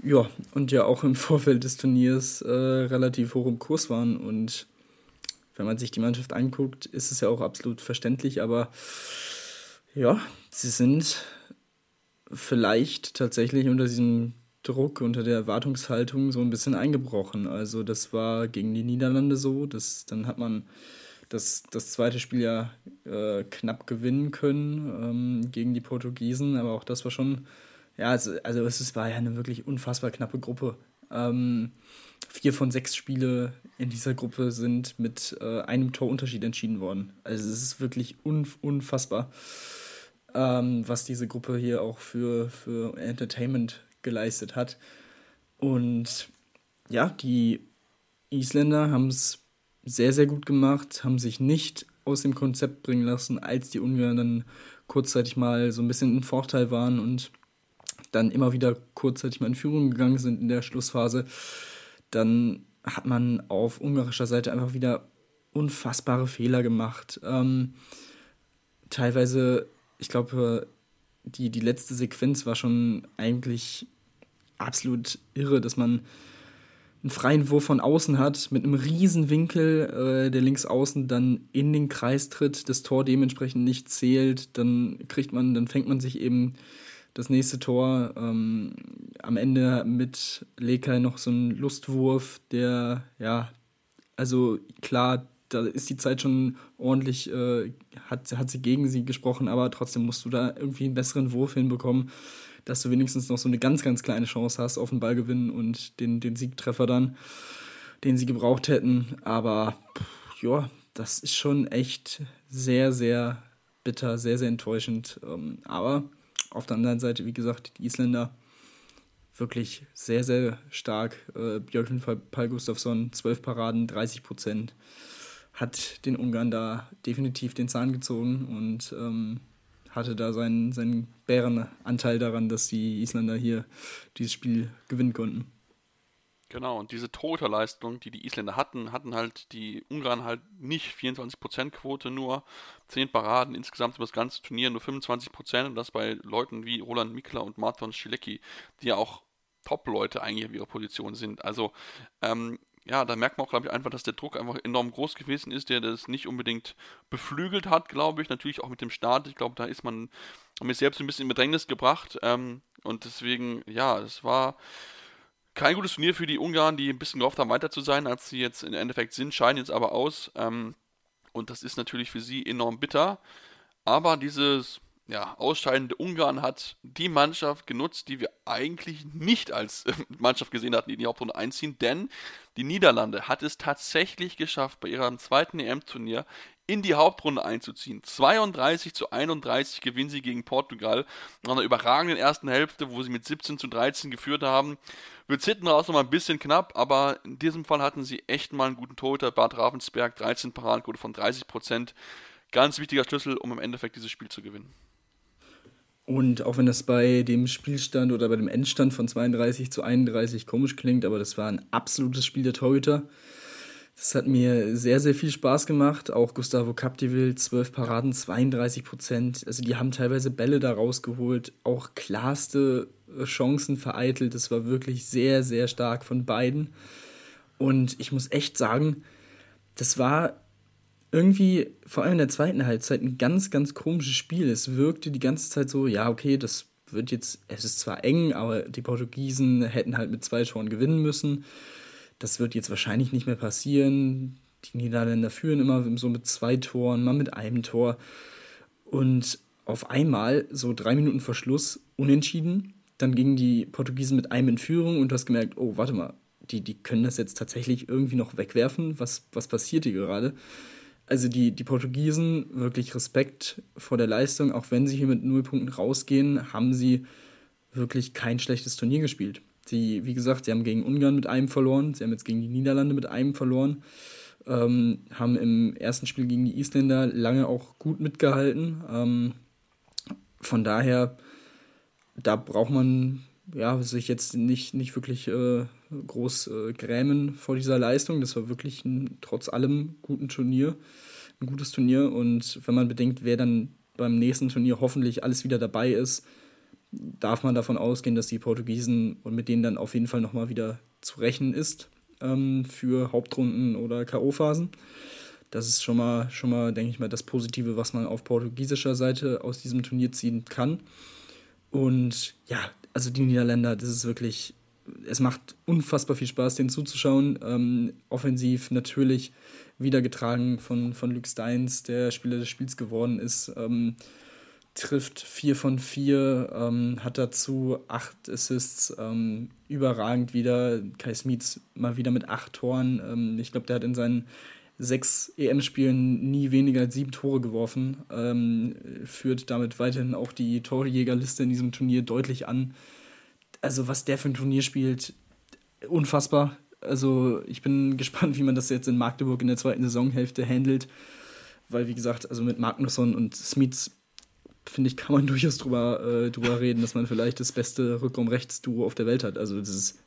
Ja, und ja auch im Vorfeld des Turniers äh, relativ hoch im Kurs waren. Und wenn man sich die Mannschaft anguckt, ist es ja auch absolut verständlich, aber ja, sie sind vielleicht tatsächlich unter diesem Druck, unter der Erwartungshaltung so ein bisschen eingebrochen. Also das war gegen die Niederlande so, das, dann hat man das, das zweite Spiel ja äh, knapp gewinnen können ähm, gegen die Portugiesen, aber auch das war schon, ja, also, also es war ja eine wirklich unfassbar knappe Gruppe. Ähm, vier von sechs Spiele in dieser Gruppe sind mit äh, einem Torunterschied entschieden worden. Also es ist wirklich unf unfassbar, ähm, was diese Gruppe hier auch für, für Entertainment geleistet hat. Und ja, die Isländer haben es sehr, sehr gut gemacht, haben sich nicht aus dem Konzept bringen lassen, als die Ungarn dann kurzzeitig mal so ein bisschen in Vorteil waren und dann immer wieder kurzzeitig mal in Führung gegangen sind in der Schlussphase dann hat man auf ungarischer Seite einfach wieder unfassbare Fehler gemacht. Ähm, teilweise, ich glaube, die, die letzte Sequenz war schon eigentlich absolut irre, dass man einen freien Wurf von außen hat, mit einem riesen Winkel, äh, der links außen dann in den Kreis tritt, das Tor dementsprechend nicht zählt, dann kriegt man, dann fängt man sich eben das nächste Tor. Ähm, am Ende mit Lekay noch so ein Lustwurf, der, ja, also klar, da ist die Zeit schon ordentlich, äh, hat, hat sie gegen sie gesprochen, aber trotzdem musst du da irgendwie einen besseren Wurf hinbekommen, dass du wenigstens noch so eine ganz, ganz kleine Chance hast auf den Ballgewinn und den, den Siegtreffer dann, den sie gebraucht hätten. Aber ja, das ist schon echt sehr, sehr bitter, sehr, sehr enttäuschend. Ähm, aber auf der anderen Seite, wie gesagt, die Isländer wirklich sehr, sehr stark. Äh, Björn Paul Gustafsson, 12 Paraden, 30 Prozent. Hat den Ungarn da definitiv den Zahn gezogen und ähm, hatte da seinen, seinen Bärenanteil daran, dass die Isländer hier dieses Spiel gewinnen konnten. Genau, und diese Torhüterleistung, die die Isländer hatten, hatten halt die Ungarn halt nicht 24% Quote, nur 10 Paraden, insgesamt über das ganze Turnier nur 25% und das bei Leuten wie Roland Mikler und Martin Schilecki, die ja auch Top-Leute eigentlich auf ihrer Position sind. Also, ähm, ja, da merkt man auch, glaube ich, einfach, dass der Druck einfach enorm groß gewesen ist, der das nicht unbedingt beflügelt hat, glaube ich. Natürlich auch mit dem Start. Ich glaube, da ist man mir selbst ein bisschen in Bedrängnis gebracht. Ähm, und deswegen, ja, es war kein gutes Turnier für die Ungarn, die ein bisschen gehofft haben, weiter zu sein, als sie jetzt im Endeffekt sind, scheinen jetzt aber aus. Ähm, und das ist natürlich für sie enorm bitter. Aber dieses ja, ausscheidende Ungarn hat die Mannschaft genutzt, die wir eigentlich nicht als äh, Mannschaft gesehen hatten, die in die Hauptrunde einziehen, denn die Niederlande hat es tatsächlich geschafft, bei ihrem zweiten EM-Turnier in die Hauptrunde einzuziehen. 32 zu 31 gewinnen sie gegen Portugal nach einer überragenden ersten Hälfte, wo sie mit 17 zu 13 geführt haben. Wird hinten raus noch mal ein bisschen knapp, aber in diesem Fall hatten sie echt mal einen guten Torhüter. Bart Ravensberg, 13 Paradenquote von 30 Prozent. ganz wichtiger Schlüssel, um im Endeffekt dieses Spiel zu gewinnen. Und auch wenn das bei dem Spielstand oder bei dem Endstand von 32 zu 31 komisch klingt, aber das war ein absolutes Spiel der Torhüter. Das hat mir sehr, sehr viel Spaß gemacht. Auch Gustavo Capdeville, 12 Paraden, 32 Prozent. Also die haben teilweise Bälle da rausgeholt, auch klarste äh, Chancen vereitelt. Das war wirklich sehr, sehr stark von beiden. Und ich muss echt sagen, das war irgendwie, vor allem in der zweiten Halbzeit, ein ganz, ganz komisches Spiel. Es wirkte die ganze Zeit so, ja, okay, das wird jetzt, es ist zwar eng, aber die Portugiesen hätten halt mit zwei Toren gewinnen müssen. Das wird jetzt wahrscheinlich nicht mehr passieren. Die Niederländer führen immer so mit zwei Toren, mal mit einem Tor. Und auf einmal, so drei Minuten vor Schluss, unentschieden. Dann gingen die Portugiesen mit einem in Führung und du hast gemerkt, oh, warte mal, die, die können das jetzt tatsächlich irgendwie noch wegwerfen. Was, was passiert hier gerade? Also die, die Portugiesen, wirklich Respekt vor der Leistung, auch wenn sie hier mit null Punkten rausgehen, haben sie wirklich kein schlechtes Turnier gespielt. Sie, wie gesagt, sie haben gegen Ungarn mit einem verloren, sie haben jetzt gegen die Niederlande mit einem verloren, ähm, haben im ersten Spiel gegen die Isländer lange auch gut mitgehalten. Ähm, von daher, da braucht man ja, sich jetzt nicht, nicht wirklich äh, groß äh, grämen vor dieser Leistung. Das war wirklich ein trotz allem guten Turnier, ein gutes Turnier. Und wenn man bedenkt, wer dann beim nächsten Turnier hoffentlich alles wieder dabei ist, darf man davon ausgehen, dass die Portugiesen und mit denen dann auf jeden Fall nochmal wieder zu rechnen ist ähm, für Hauptrunden oder K.O.-Phasen. Das ist schon mal, schon mal, denke ich mal, das Positive, was man auf portugiesischer Seite aus diesem Turnier ziehen kann. Und ja, also die Niederländer, das ist wirklich, es macht unfassbar viel Spaß, denen zuzuschauen. Ähm, offensiv natürlich wieder getragen von, von Luke Steins, der Spieler des Spiels geworden ist. Ähm, trifft 4 von 4, ähm, hat dazu 8 Assists, ähm, überragend wieder. Kai Smits mal wieder mit 8 Toren. Ähm, ich glaube, der hat in seinen sechs EM-Spielen nie weniger als sieben Tore geworfen. Ähm, führt damit weiterhin auch die Torjägerliste in diesem Turnier deutlich an. Also, was der für ein Turnier spielt, unfassbar. Also, ich bin gespannt, wie man das jetzt in Magdeburg in der zweiten Saisonhälfte handelt. Weil, wie gesagt, also mit Magnusson und Smits finde ich, kann man durchaus drüber, äh, drüber reden, dass man vielleicht das beste Rückraum-Rechts-Duo auf der Welt hat. Also das ist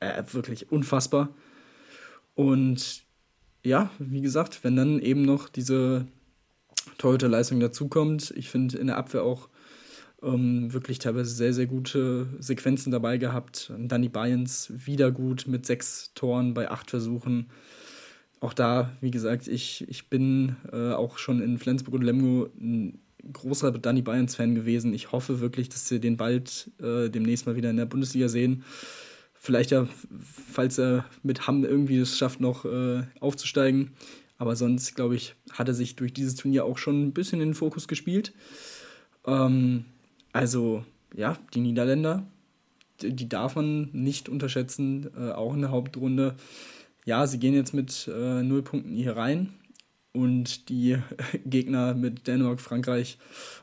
äh, wirklich unfassbar. Und ja, wie gesagt, wenn dann eben noch diese Torhüterleistung dazukommt, ich finde in der Abwehr auch ähm, wirklich teilweise sehr, sehr gute Sequenzen dabei gehabt. Danny Bayens wieder gut mit sechs Toren bei acht Versuchen. Auch da, wie gesagt, ich, ich bin äh, auch schon in Flensburg und Lemgo ein großer Danny Bayerns-Fan gewesen. Ich hoffe wirklich, dass wir den bald äh, demnächst mal wieder in der Bundesliga sehen. Vielleicht ja, falls er mit Hamm irgendwie es schafft, noch äh, aufzusteigen. Aber sonst, glaube ich, hat er sich durch dieses Turnier auch schon ein bisschen in den Fokus gespielt. Ähm, also, ja, die Niederländer, die, die darf man nicht unterschätzen, äh, auch in der Hauptrunde. Ja, sie gehen jetzt mit äh, null Punkten hier rein. Und die Gegner mit Dänemark, Frankreich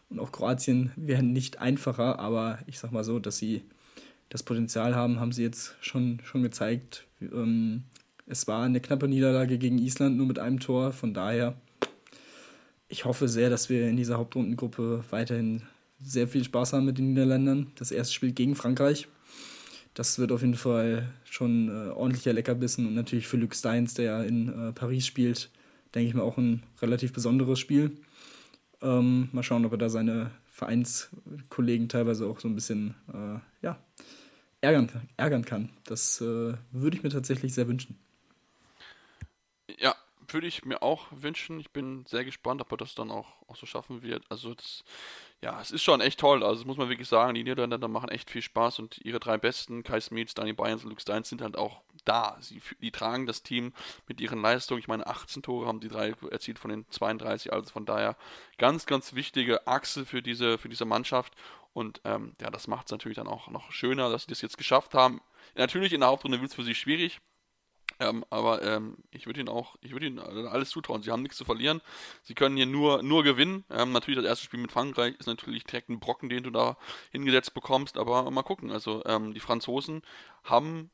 und auch Kroatien werden nicht einfacher, aber ich sag mal so, dass sie das Potenzial haben, haben sie jetzt schon, schon gezeigt. Ähm, es war eine knappe Niederlage gegen Island, nur mit einem Tor. Von daher, ich hoffe sehr, dass wir in dieser Hauptrundengruppe weiterhin sehr viel Spaß haben mit den Niederländern. Das erste Spiel gegen Frankreich. Das wird auf jeden Fall schon äh, ordentlicher Leckerbissen. Und natürlich für Luke Steins, der ja in äh, Paris spielt, denke ich mir auch ein relativ besonderes Spiel. Ähm, mal schauen, ob er da seine Vereinskollegen teilweise auch so ein bisschen äh, ja, ärgern, ärgern kann. Das äh, würde ich mir tatsächlich sehr wünschen. Ja, würde ich mir auch wünschen. Ich bin sehr gespannt, ob er das dann auch, auch so schaffen wird. Also das, ja, es ist schon echt toll. Also das muss man wirklich sagen. Die Niederländer machen echt viel Spaß und ihre drei Besten, Kai Smits, Danny Bayerns und Luke Steins, sind halt auch da. Sie die tragen das Team mit ihren Leistungen. Ich meine, 18 Tore haben die drei erzielt von den 32. Also von daher ganz, ganz wichtige Achse für diese, für diese Mannschaft. Und ähm, ja, das macht es natürlich dann auch noch schöner, dass sie das jetzt geschafft haben. Natürlich in der Hauptrunde wird es für sie schwierig. Ähm, aber ähm, ich würde ihnen auch, ich würde ihnen alles zutrauen. Sie haben nichts zu verlieren. Sie können hier nur, nur gewinnen. Ähm, natürlich das erste Spiel mit Frankreich ist natürlich direkt ein Brocken, den du da hingesetzt bekommst. Aber mal gucken. Also ähm, die Franzosen haben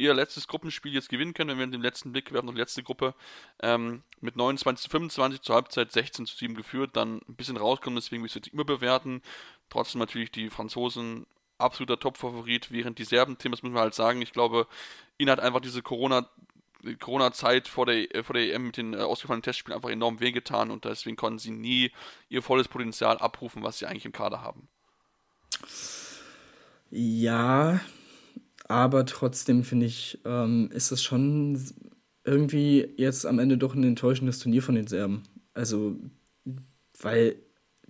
ihr letztes Gruppenspiel jetzt gewinnen können, wenn wir den letzten Blick werfen auf die letzte Gruppe, ähm, mit 29 zu 25 zur Halbzeit 16 zu 7 geführt, dann ein bisschen rauskommen, deswegen will ich es jetzt immer bewerten. Trotzdem natürlich die Franzosen absoluter Top-Favorit, während die Serben, Tim, das müssen wir halt sagen, ich glaube, ihnen hat einfach diese Corona- Corona-Zeit vor der, äh, vor der EM mit den äh, ausgefallenen Testspielen einfach enorm wehgetan und deswegen konnten sie nie ihr volles Potenzial abrufen, was sie eigentlich im Kader haben. Ja, aber trotzdem finde ich, ähm, ist es schon irgendwie jetzt am Ende doch ein enttäuschendes Turnier von den Serben. Also, weil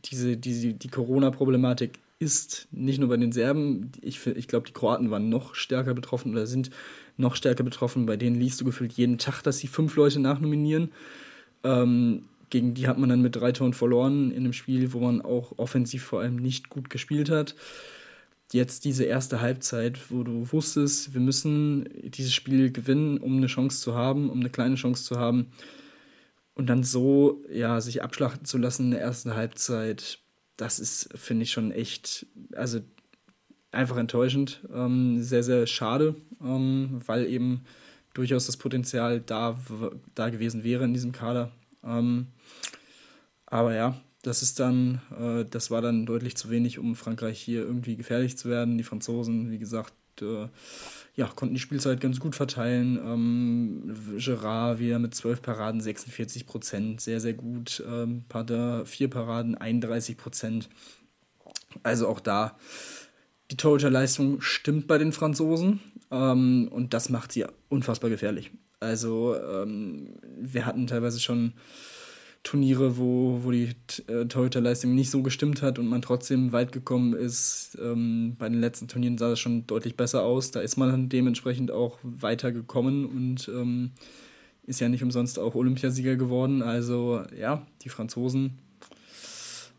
diese, diese, die Corona-Problematik ist nicht nur bei den Serben, ich, ich glaube, die Kroaten waren noch stärker betroffen oder sind noch stärker betroffen. Bei denen liest du gefühlt jeden Tag, dass sie fünf Leute nachnominieren. Ähm, gegen die hat man dann mit drei Toren verloren in einem Spiel, wo man auch offensiv vor allem nicht gut gespielt hat. Jetzt diese erste Halbzeit, wo du wusstest, wir müssen dieses Spiel gewinnen, um eine Chance zu haben, um eine kleine Chance zu haben. Und dann so, ja, sich abschlachten zu lassen in der ersten Halbzeit, das ist, finde ich, schon echt, also einfach enttäuschend. Ähm, sehr, sehr schade, ähm, weil eben durchaus das Potenzial da, da gewesen wäre in diesem Kader. Ähm, aber ja, das ist dann, äh, das war dann deutlich zu wenig, um Frankreich hier irgendwie gefährlich zu werden. Die Franzosen, wie gesagt, äh, ja, konnten die Spielzeit ganz gut verteilen. Ähm, Gerard wieder mit 12 Paraden, 46 Prozent, sehr, sehr gut. Ähm, Pardin, 4 Paraden, 31 Prozent. Also auch da, die Torhüterleistung stimmt bei den Franzosen ähm, und das macht sie unfassbar gefährlich. Also ähm, wir hatten teilweise schon Turniere, wo, wo die äh, Torhüterleistung nicht so gestimmt hat und man trotzdem weit gekommen ist. Ähm, bei den letzten Turnieren sah das schon deutlich besser aus. Da ist man dementsprechend auch weitergekommen und ähm, ist ja nicht umsonst auch Olympiasieger geworden. Also ja, die Franzosen,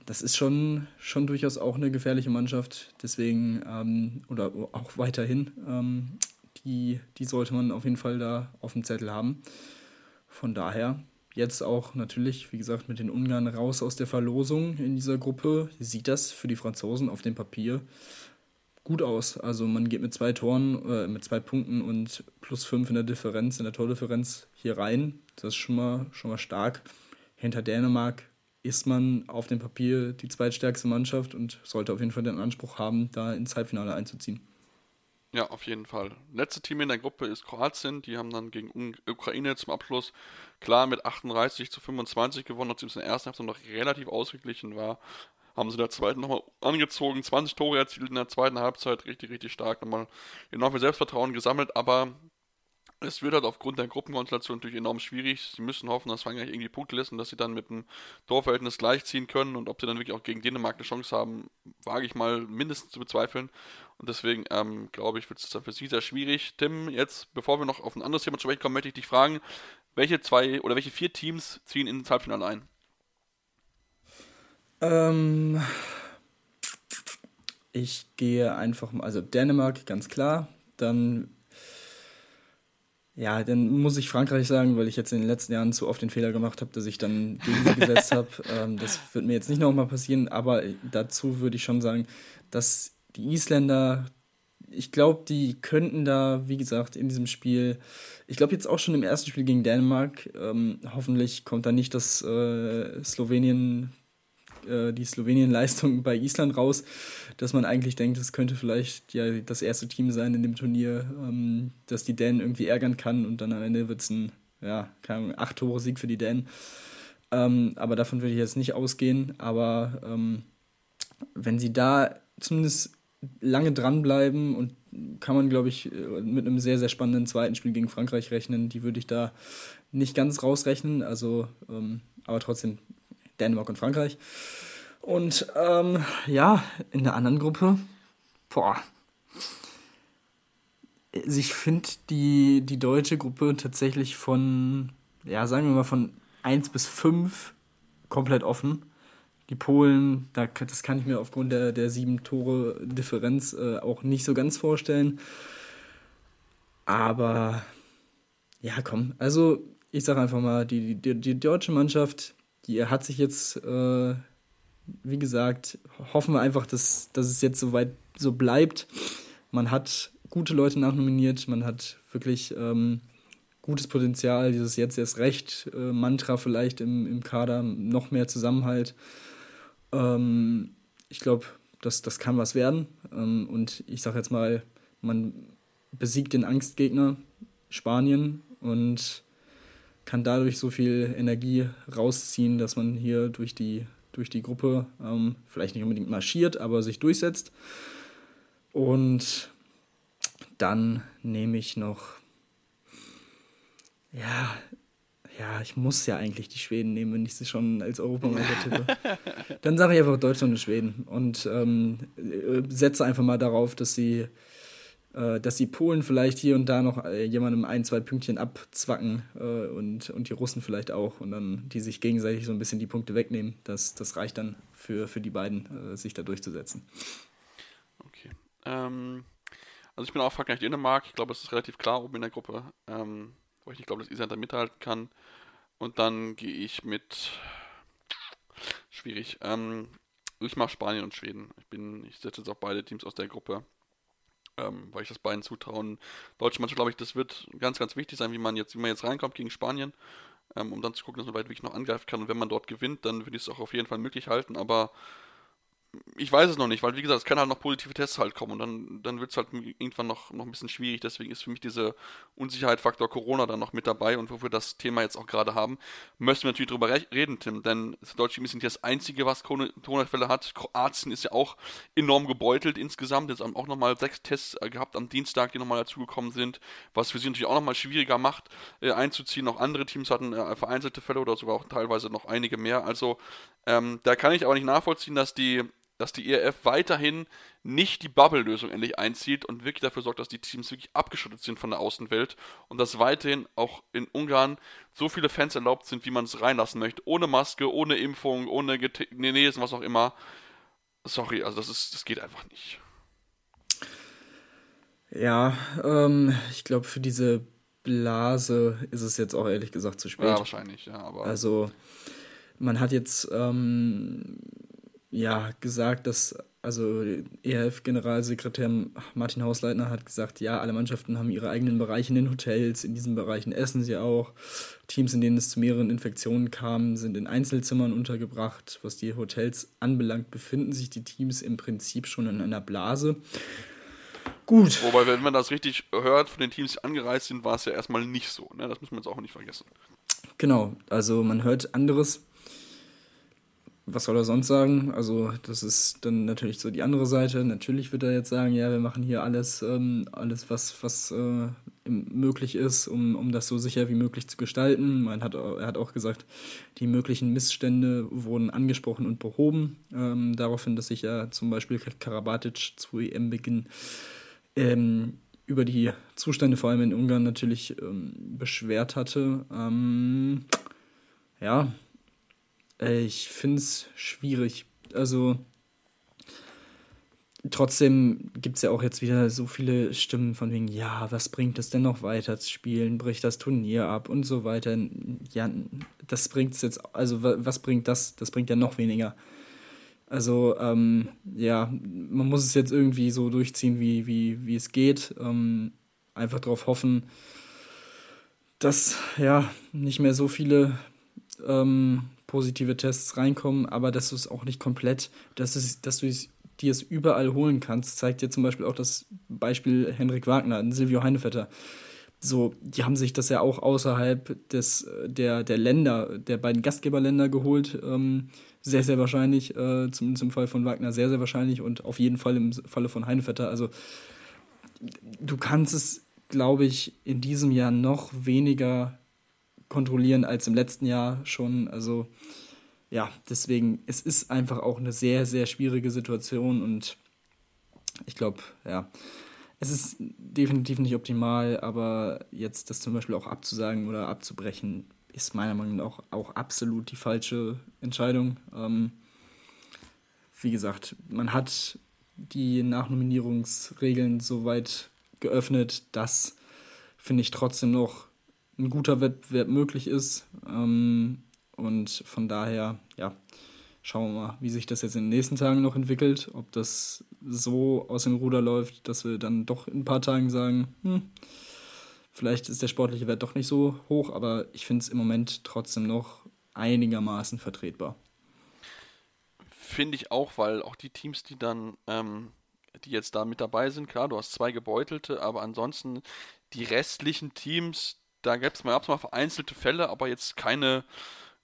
das ist schon, schon durchaus auch eine gefährliche Mannschaft. Deswegen, ähm, oder auch weiterhin, ähm, die, die sollte man auf jeden Fall da auf dem Zettel haben. Von daher jetzt auch natürlich, wie gesagt, mit den Ungarn raus aus der Verlosung in dieser Gruppe, sieht das für die Franzosen auf dem Papier gut aus. Also man geht mit zwei Toren, äh, mit zwei Punkten und plus fünf in der Differenz, in der Tordifferenz hier rein. Das ist schon mal, schon mal stark. Hinter Dänemark ist man auf dem Papier die zweitstärkste Mannschaft und sollte auf jeden Fall den Anspruch haben, da ins Halbfinale einzuziehen. Ja, auf jeden Fall. Letzte Team in der Gruppe ist Kroatien. Die haben dann gegen Ukraine zum Abschluss klar mit 38 zu 25 gewonnen, nachdem es in der ersten Halbzeit noch relativ ausgeglichen war. Haben sie in der zweiten nochmal angezogen, 20 Tore erzielt in der zweiten Halbzeit, richtig, richtig stark. Nochmal enorm viel Selbstvertrauen gesammelt, aber es wird halt aufgrund der Gruppenkonstellation natürlich enorm schwierig. Sie müssen hoffen, dass Frankreich irgendwie Punkte lässt und dass sie dann mit dem Torverhältnis gleichziehen können. Und ob sie dann wirklich auch gegen Dänemark eine Chance haben, wage ich mal mindestens zu bezweifeln. Und deswegen ähm, glaube ich, wird es dann für sie sehr schwierig. Tim, jetzt, bevor wir noch auf ein anderes Thema zu sprechen kommen, möchte ich dich fragen, welche zwei oder welche vier Teams ziehen ins Halbfinale ein? Ähm, ich gehe einfach mal, also Dänemark, ganz klar. Dann ja, dann muss ich Frankreich sagen, weil ich jetzt in den letzten Jahren zu oft den Fehler gemacht habe, dass ich dann gegen sie gesetzt habe. Ähm, das wird mir jetzt nicht nochmal passieren, aber dazu würde ich schon sagen, dass die Isländer, ich glaube, die könnten da, wie gesagt, in diesem Spiel, ich glaube jetzt auch schon im ersten Spiel gegen Dänemark, ähm, hoffentlich kommt da nicht das äh, Slowenien äh, die Slowenien-Leistung bei Island raus, dass man eigentlich denkt, es könnte vielleicht ja das erste Team sein in dem Turnier, ähm, das die Dänen irgendwie ärgern kann und dann am Ende wird es ein, ja, keine acht Tore Sieg für die Dänen. Ähm, aber davon würde ich jetzt nicht ausgehen. Aber ähm, wenn sie da zumindest lange dranbleiben und kann man, glaube ich, mit einem sehr, sehr spannenden zweiten Spiel gegen Frankreich rechnen. Die würde ich da nicht ganz rausrechnen. Also, ähm, aber trotzdem Dänemark und Frankreich. Und ähm, ja, in der anderen Gruppe, boah. Also ich finde die, die deutsche Gruppe tatsächlich von, ja, sagen wir mal von 1 bis 5 komplett offen. Die Polen, da, das kann ich mir aufgrund der, der sieben Tore Differenz äh, auch nicht so ganz vorstellen. Aber ja, komm, also ich sage einfach mal, die, die, die deutsche Mannschaft die hat sich jetzt, äh, wie gesagt, hoffen wir einfach, dass, dass es jetzt soweit so bleibt. Man hat gute Leute nachnominiert. Man hat wirklich ähm, gutes Potenzial, dieses jetzt erst recht äh, Mantra vielleicht im, im Kader, noch mehr Zusammenhalt. Ähm, ich glaube, das, das kann was werden. Ähm, und ich sage jetzt mal, man besiegt den Angstgegner Spanien und kann dadurch so viel Energie rausziehen, dass man hier durch die, durch die Gruppe ähm, vielleicht nicht unbedingt marschiert, aber sich durchsetzt. Und dann nehme ich noch, ja, ja, ich muss ja eigentlich die Schweden nehmen, wenn ich sie schon als Europameister tippe. Dann sage ich einfach Deutschland und Schweden und ähm, setze einfach mal darauf, dass sie, dass die Polen vielleicht hier und da noch äh, jemandem ein, zwei Pünktchen abzwacken äh, und, und die Russen vielleicht auch und dann die sich gegenseitig so ein bisschen die Punkte wegnehmen. Das, das reicht dann für, für die beiden, äh, sich da durchzusetzen. Okay. Ähm, also ich bin auch Frankreich Dänemark. Ich glaube, es ist relativ klar oben in der Gruppe. Ähm, weil ich nicht glaube, dass Island da mithalten kann. Und dann gehe ich mit. Schwierig. Ähm, ich mache Spanien und Schweden. Ich bin, ich setze jetzt auf beide Teams aus der Gruppe. Ähm, weil ich das beiden zutrauen. Deutsche Mannschaft, glaube ich, das wird ganz, ganz wichtig sein, wie man jetzt, wie man jetzt reinkommt gegen Spanien. Ähm, um dann zu gucken, dass man weit wirklich noch angreifen kann. Und wenn man dort gewinnt, dann würde ich es auch auf jeden Fall möglich halten. Aber ich weiß es noch nicht, weil wie gesagt, es kann halt noch positive Tests halt kommen und dann, dann wird es halt irgendwann noch, noch ein bisschen schwierig. Deswegen ist für mich dieser Unsicherheitsfaktor Corona dann noch mit dabei und wo wir das Thema jetzt auch gerade haben, möchten wir natürlich drüber reden, Tim, denn das deutsche Team ist nicht das einzige, was Corona-Fälle hat. Kroatien ist ja auch enorm gebeutelt insgesamt. Jetzt haben auch nochmal sechs Tests äh, gehabt am Dienstag, die nochmal dazugekommen sind, was für sie natürlich auch nochmal schwieriger macht, äh, einzuziehen. Auch andere Teams hatten äh, vereinzelte Fälle oder sogar auch teilweise noch einige mehr. Also ähm, da kann ich aber nicht nachvollziehen, dass die dass die ERF weiterhin nicht die Bubble-Lösung endlich einzieht und wirklich dafür sorgt, dass die Teams wirklich abgeschottet sind von der Außenwelt und dass weiterhin auch in Ungarn so viele Fans erlaubt sind, wie man es reinlassen möchte. Ohne Maske, ohne Impfung, ohne Genesen, was auch immer. Sorry, also das ist, das geht einfach nicht. Ja, ähm, ich glaube, für diese Blase ist es jetzt auch ehrlich gesagt zu spät. Ja, wahrscheinlich, ja, aber. Also, man hat jetzt ähm, ja gesagt, dass also ERF-Generalsekretär Martin Hausleitner hat gesagt, ja, alle Mannschaften haben ihre eigenen Bereiche in den Hotels, in diesen Bereichen essen sie auch. Teams, in denen es zu mehreren Infektionen kam, sind in Einzelzimmern untergebracht. Was die Hotels anbelangt, befinden sich die Teams im Prinzip schon in einer Blase. Gut. Wobei, wenn man das richtig hört, von den Teams, die angereist sind, war es ja erstmal nicht so. Ne? Das muss man jetzt auch nicht vergessen. Genau, also man hört anderes was soll er sonst sagen? Also, das ist dann natürlich so die andere Seite. Natürlich wird er jetzt sagen, ja, wir machen hier alles, ähm, alles was, was äh, möglich ist, um, um das so sicher wie möglich zu gestalten. Man hat, er hat auch gesagt, die möglichen Missstände wurden angesprochen und behoben. Ähm, daraufhin, dass sich ja zum Beispiel Karabatic zu EM-Beginn ähm, über die Zustände vor allem in Ungarn natürlich ähm, beschwert hatte. Ähm, ja, ich finde es schwierig. Also trotzdem gibt es ja auch jetzt wieder so viele Stimmen von wegen, ja, was bringt es denn noch weiter zu spielen? Bricht das Turnier ab und so weiter. Ja, das bringt es jetzt, also was bringt das? Das bringt ja noch weniger. Also, ähm, ja, man muss es jetzt irgendwie so durchziehen, wie, wie, wie es geht. Ähm, einfach darauf hoffen, dass ja nicht mehr so viele ähm, positive Tests reinkommen, aber dass du es auch nicht komplett, dass, es, dass du es dir es überall holen kannst, zeigt dir zum Beispiel auch das Beispiel Henrik Wagner Silvio Heinevetter. So, die haben sich das ja auch außerhalb des, der, der Länder, der beiden Gastgeberländer geholt. Ähm, sehr, sehr wahrscheinlich, äh, zumindest im Fall von Wagner sehr, sehr wahrscheinlich und auf jeden Fall im Falle von Heinevetter. Also, du kannst es, glaube ich, in diesem Jahr noch weniger kontrollieren als im letzten Jahr schon. Also ja, deswegen, es ist einfach auch eine sehr, sehr schwierige Situation und ich glaube, ja, es ist definitiv nicht optimal, aber jetzt das zum Beispiel auch abzusagen oder abzubrechen, ist meiner Meinung nach auch, auch absolut die falsche Entscheidung. Ähm, wie gesagt, man hat die Nachnominierungsregeln so weit geöffnet, dass, finde ich, trotzdem noch ein guter Wettbewerb möglich ist. Ähm, und von daher, ja, schauen wir mal, wie sich das jetzt in den nächsten Tagen noch entwickelt. Ob das so aus dem Ruder läuft, dass wir dann doch in ein paar Tagen sagen, hm, vielleicht ist der sportliche Wert doch nicht so hoch, aber ich finde es im Moment trotzdem noch einigermaßen vertretbar. Finde ich auch, weil auch die Teams, die dann, ähm, die jetzt da mit dabei sind, klar, du hast zwei gebeutelte, aber ansonsten die restlichen Teams, da gab es mal, mal vereinzelte Fälle, aber jetzt keine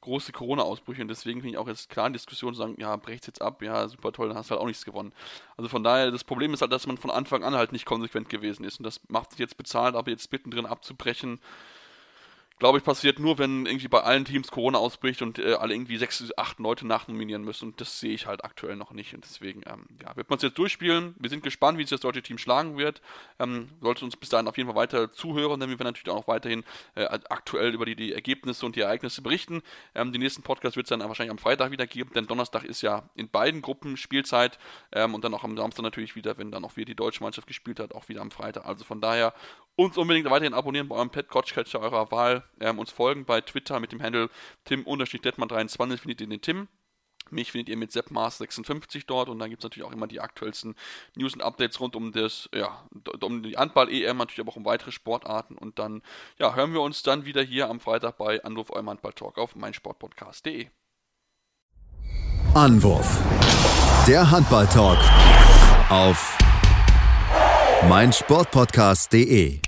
große Corona-Ausbrüche und deswegen finde ich auch jetzt klar in Diskussion zu sagen, ja, brecht jetzt ab, ja, super toll, dann hast du halt auch nichts gewonnen. Also von daher, das Problem ist halt, dass man von Anfang an halt nicht konsequent gewesen ist und das macht sich jetzt bezahlt, aber jetzt mittendrin abzubrechen, glaube ich, passiert nur, wenn irgendwie bei allen Teams Corona ausbricht und äh, alle irgendwie sechs, acht Leute nachnominieren müssen. Und das sehe ich halt aktuell noch nicht. Und deswegen, ähm, ja, wird man es jetzt durchspielen. Wir sind gespannt, wie sich das deutsche Team schlagen wird. Ähm, sollte uns bis dahin auf jeden Fall weiter zuhören, denn wir werden natürlich auch weiterhin äh, aktuell über die, die, Ergebnisse und die Ereignisse berichten. Ähm, den nächsten Podcast wird es dann wahrscheinlich am Freitag wieder geben, denn Donnerstag ist ja in beiden Gruppen Spielzeit ähm, und dann auch am Samstag natürlich wieder, wenn dann auch wieder die deutsche Mannschaft gespielt hat, auch wieder am Freitag. Also von daher uns unbedingt weiterhin abonnieren bei eurem Coachcatcher eurer Wahl, ähm, uns folgen bei Twitter mit dem Handle tim-detman23 findet ihr den Tim. Mich findet ihr mit seppmars56 dort und dann gibt es natürlich auch immer die aktuellsten News und Updates rund um das, ja, um die Handball-EM, natürlich aber auch um weitere Sportarten und dann, ja, hören wir uns dann wieder hier am Freitag bei Anruf eurem Handball-Talk auf meinsportpodcast.de. Anwurf. Der Handball-Talk auf meinsportpodcast.de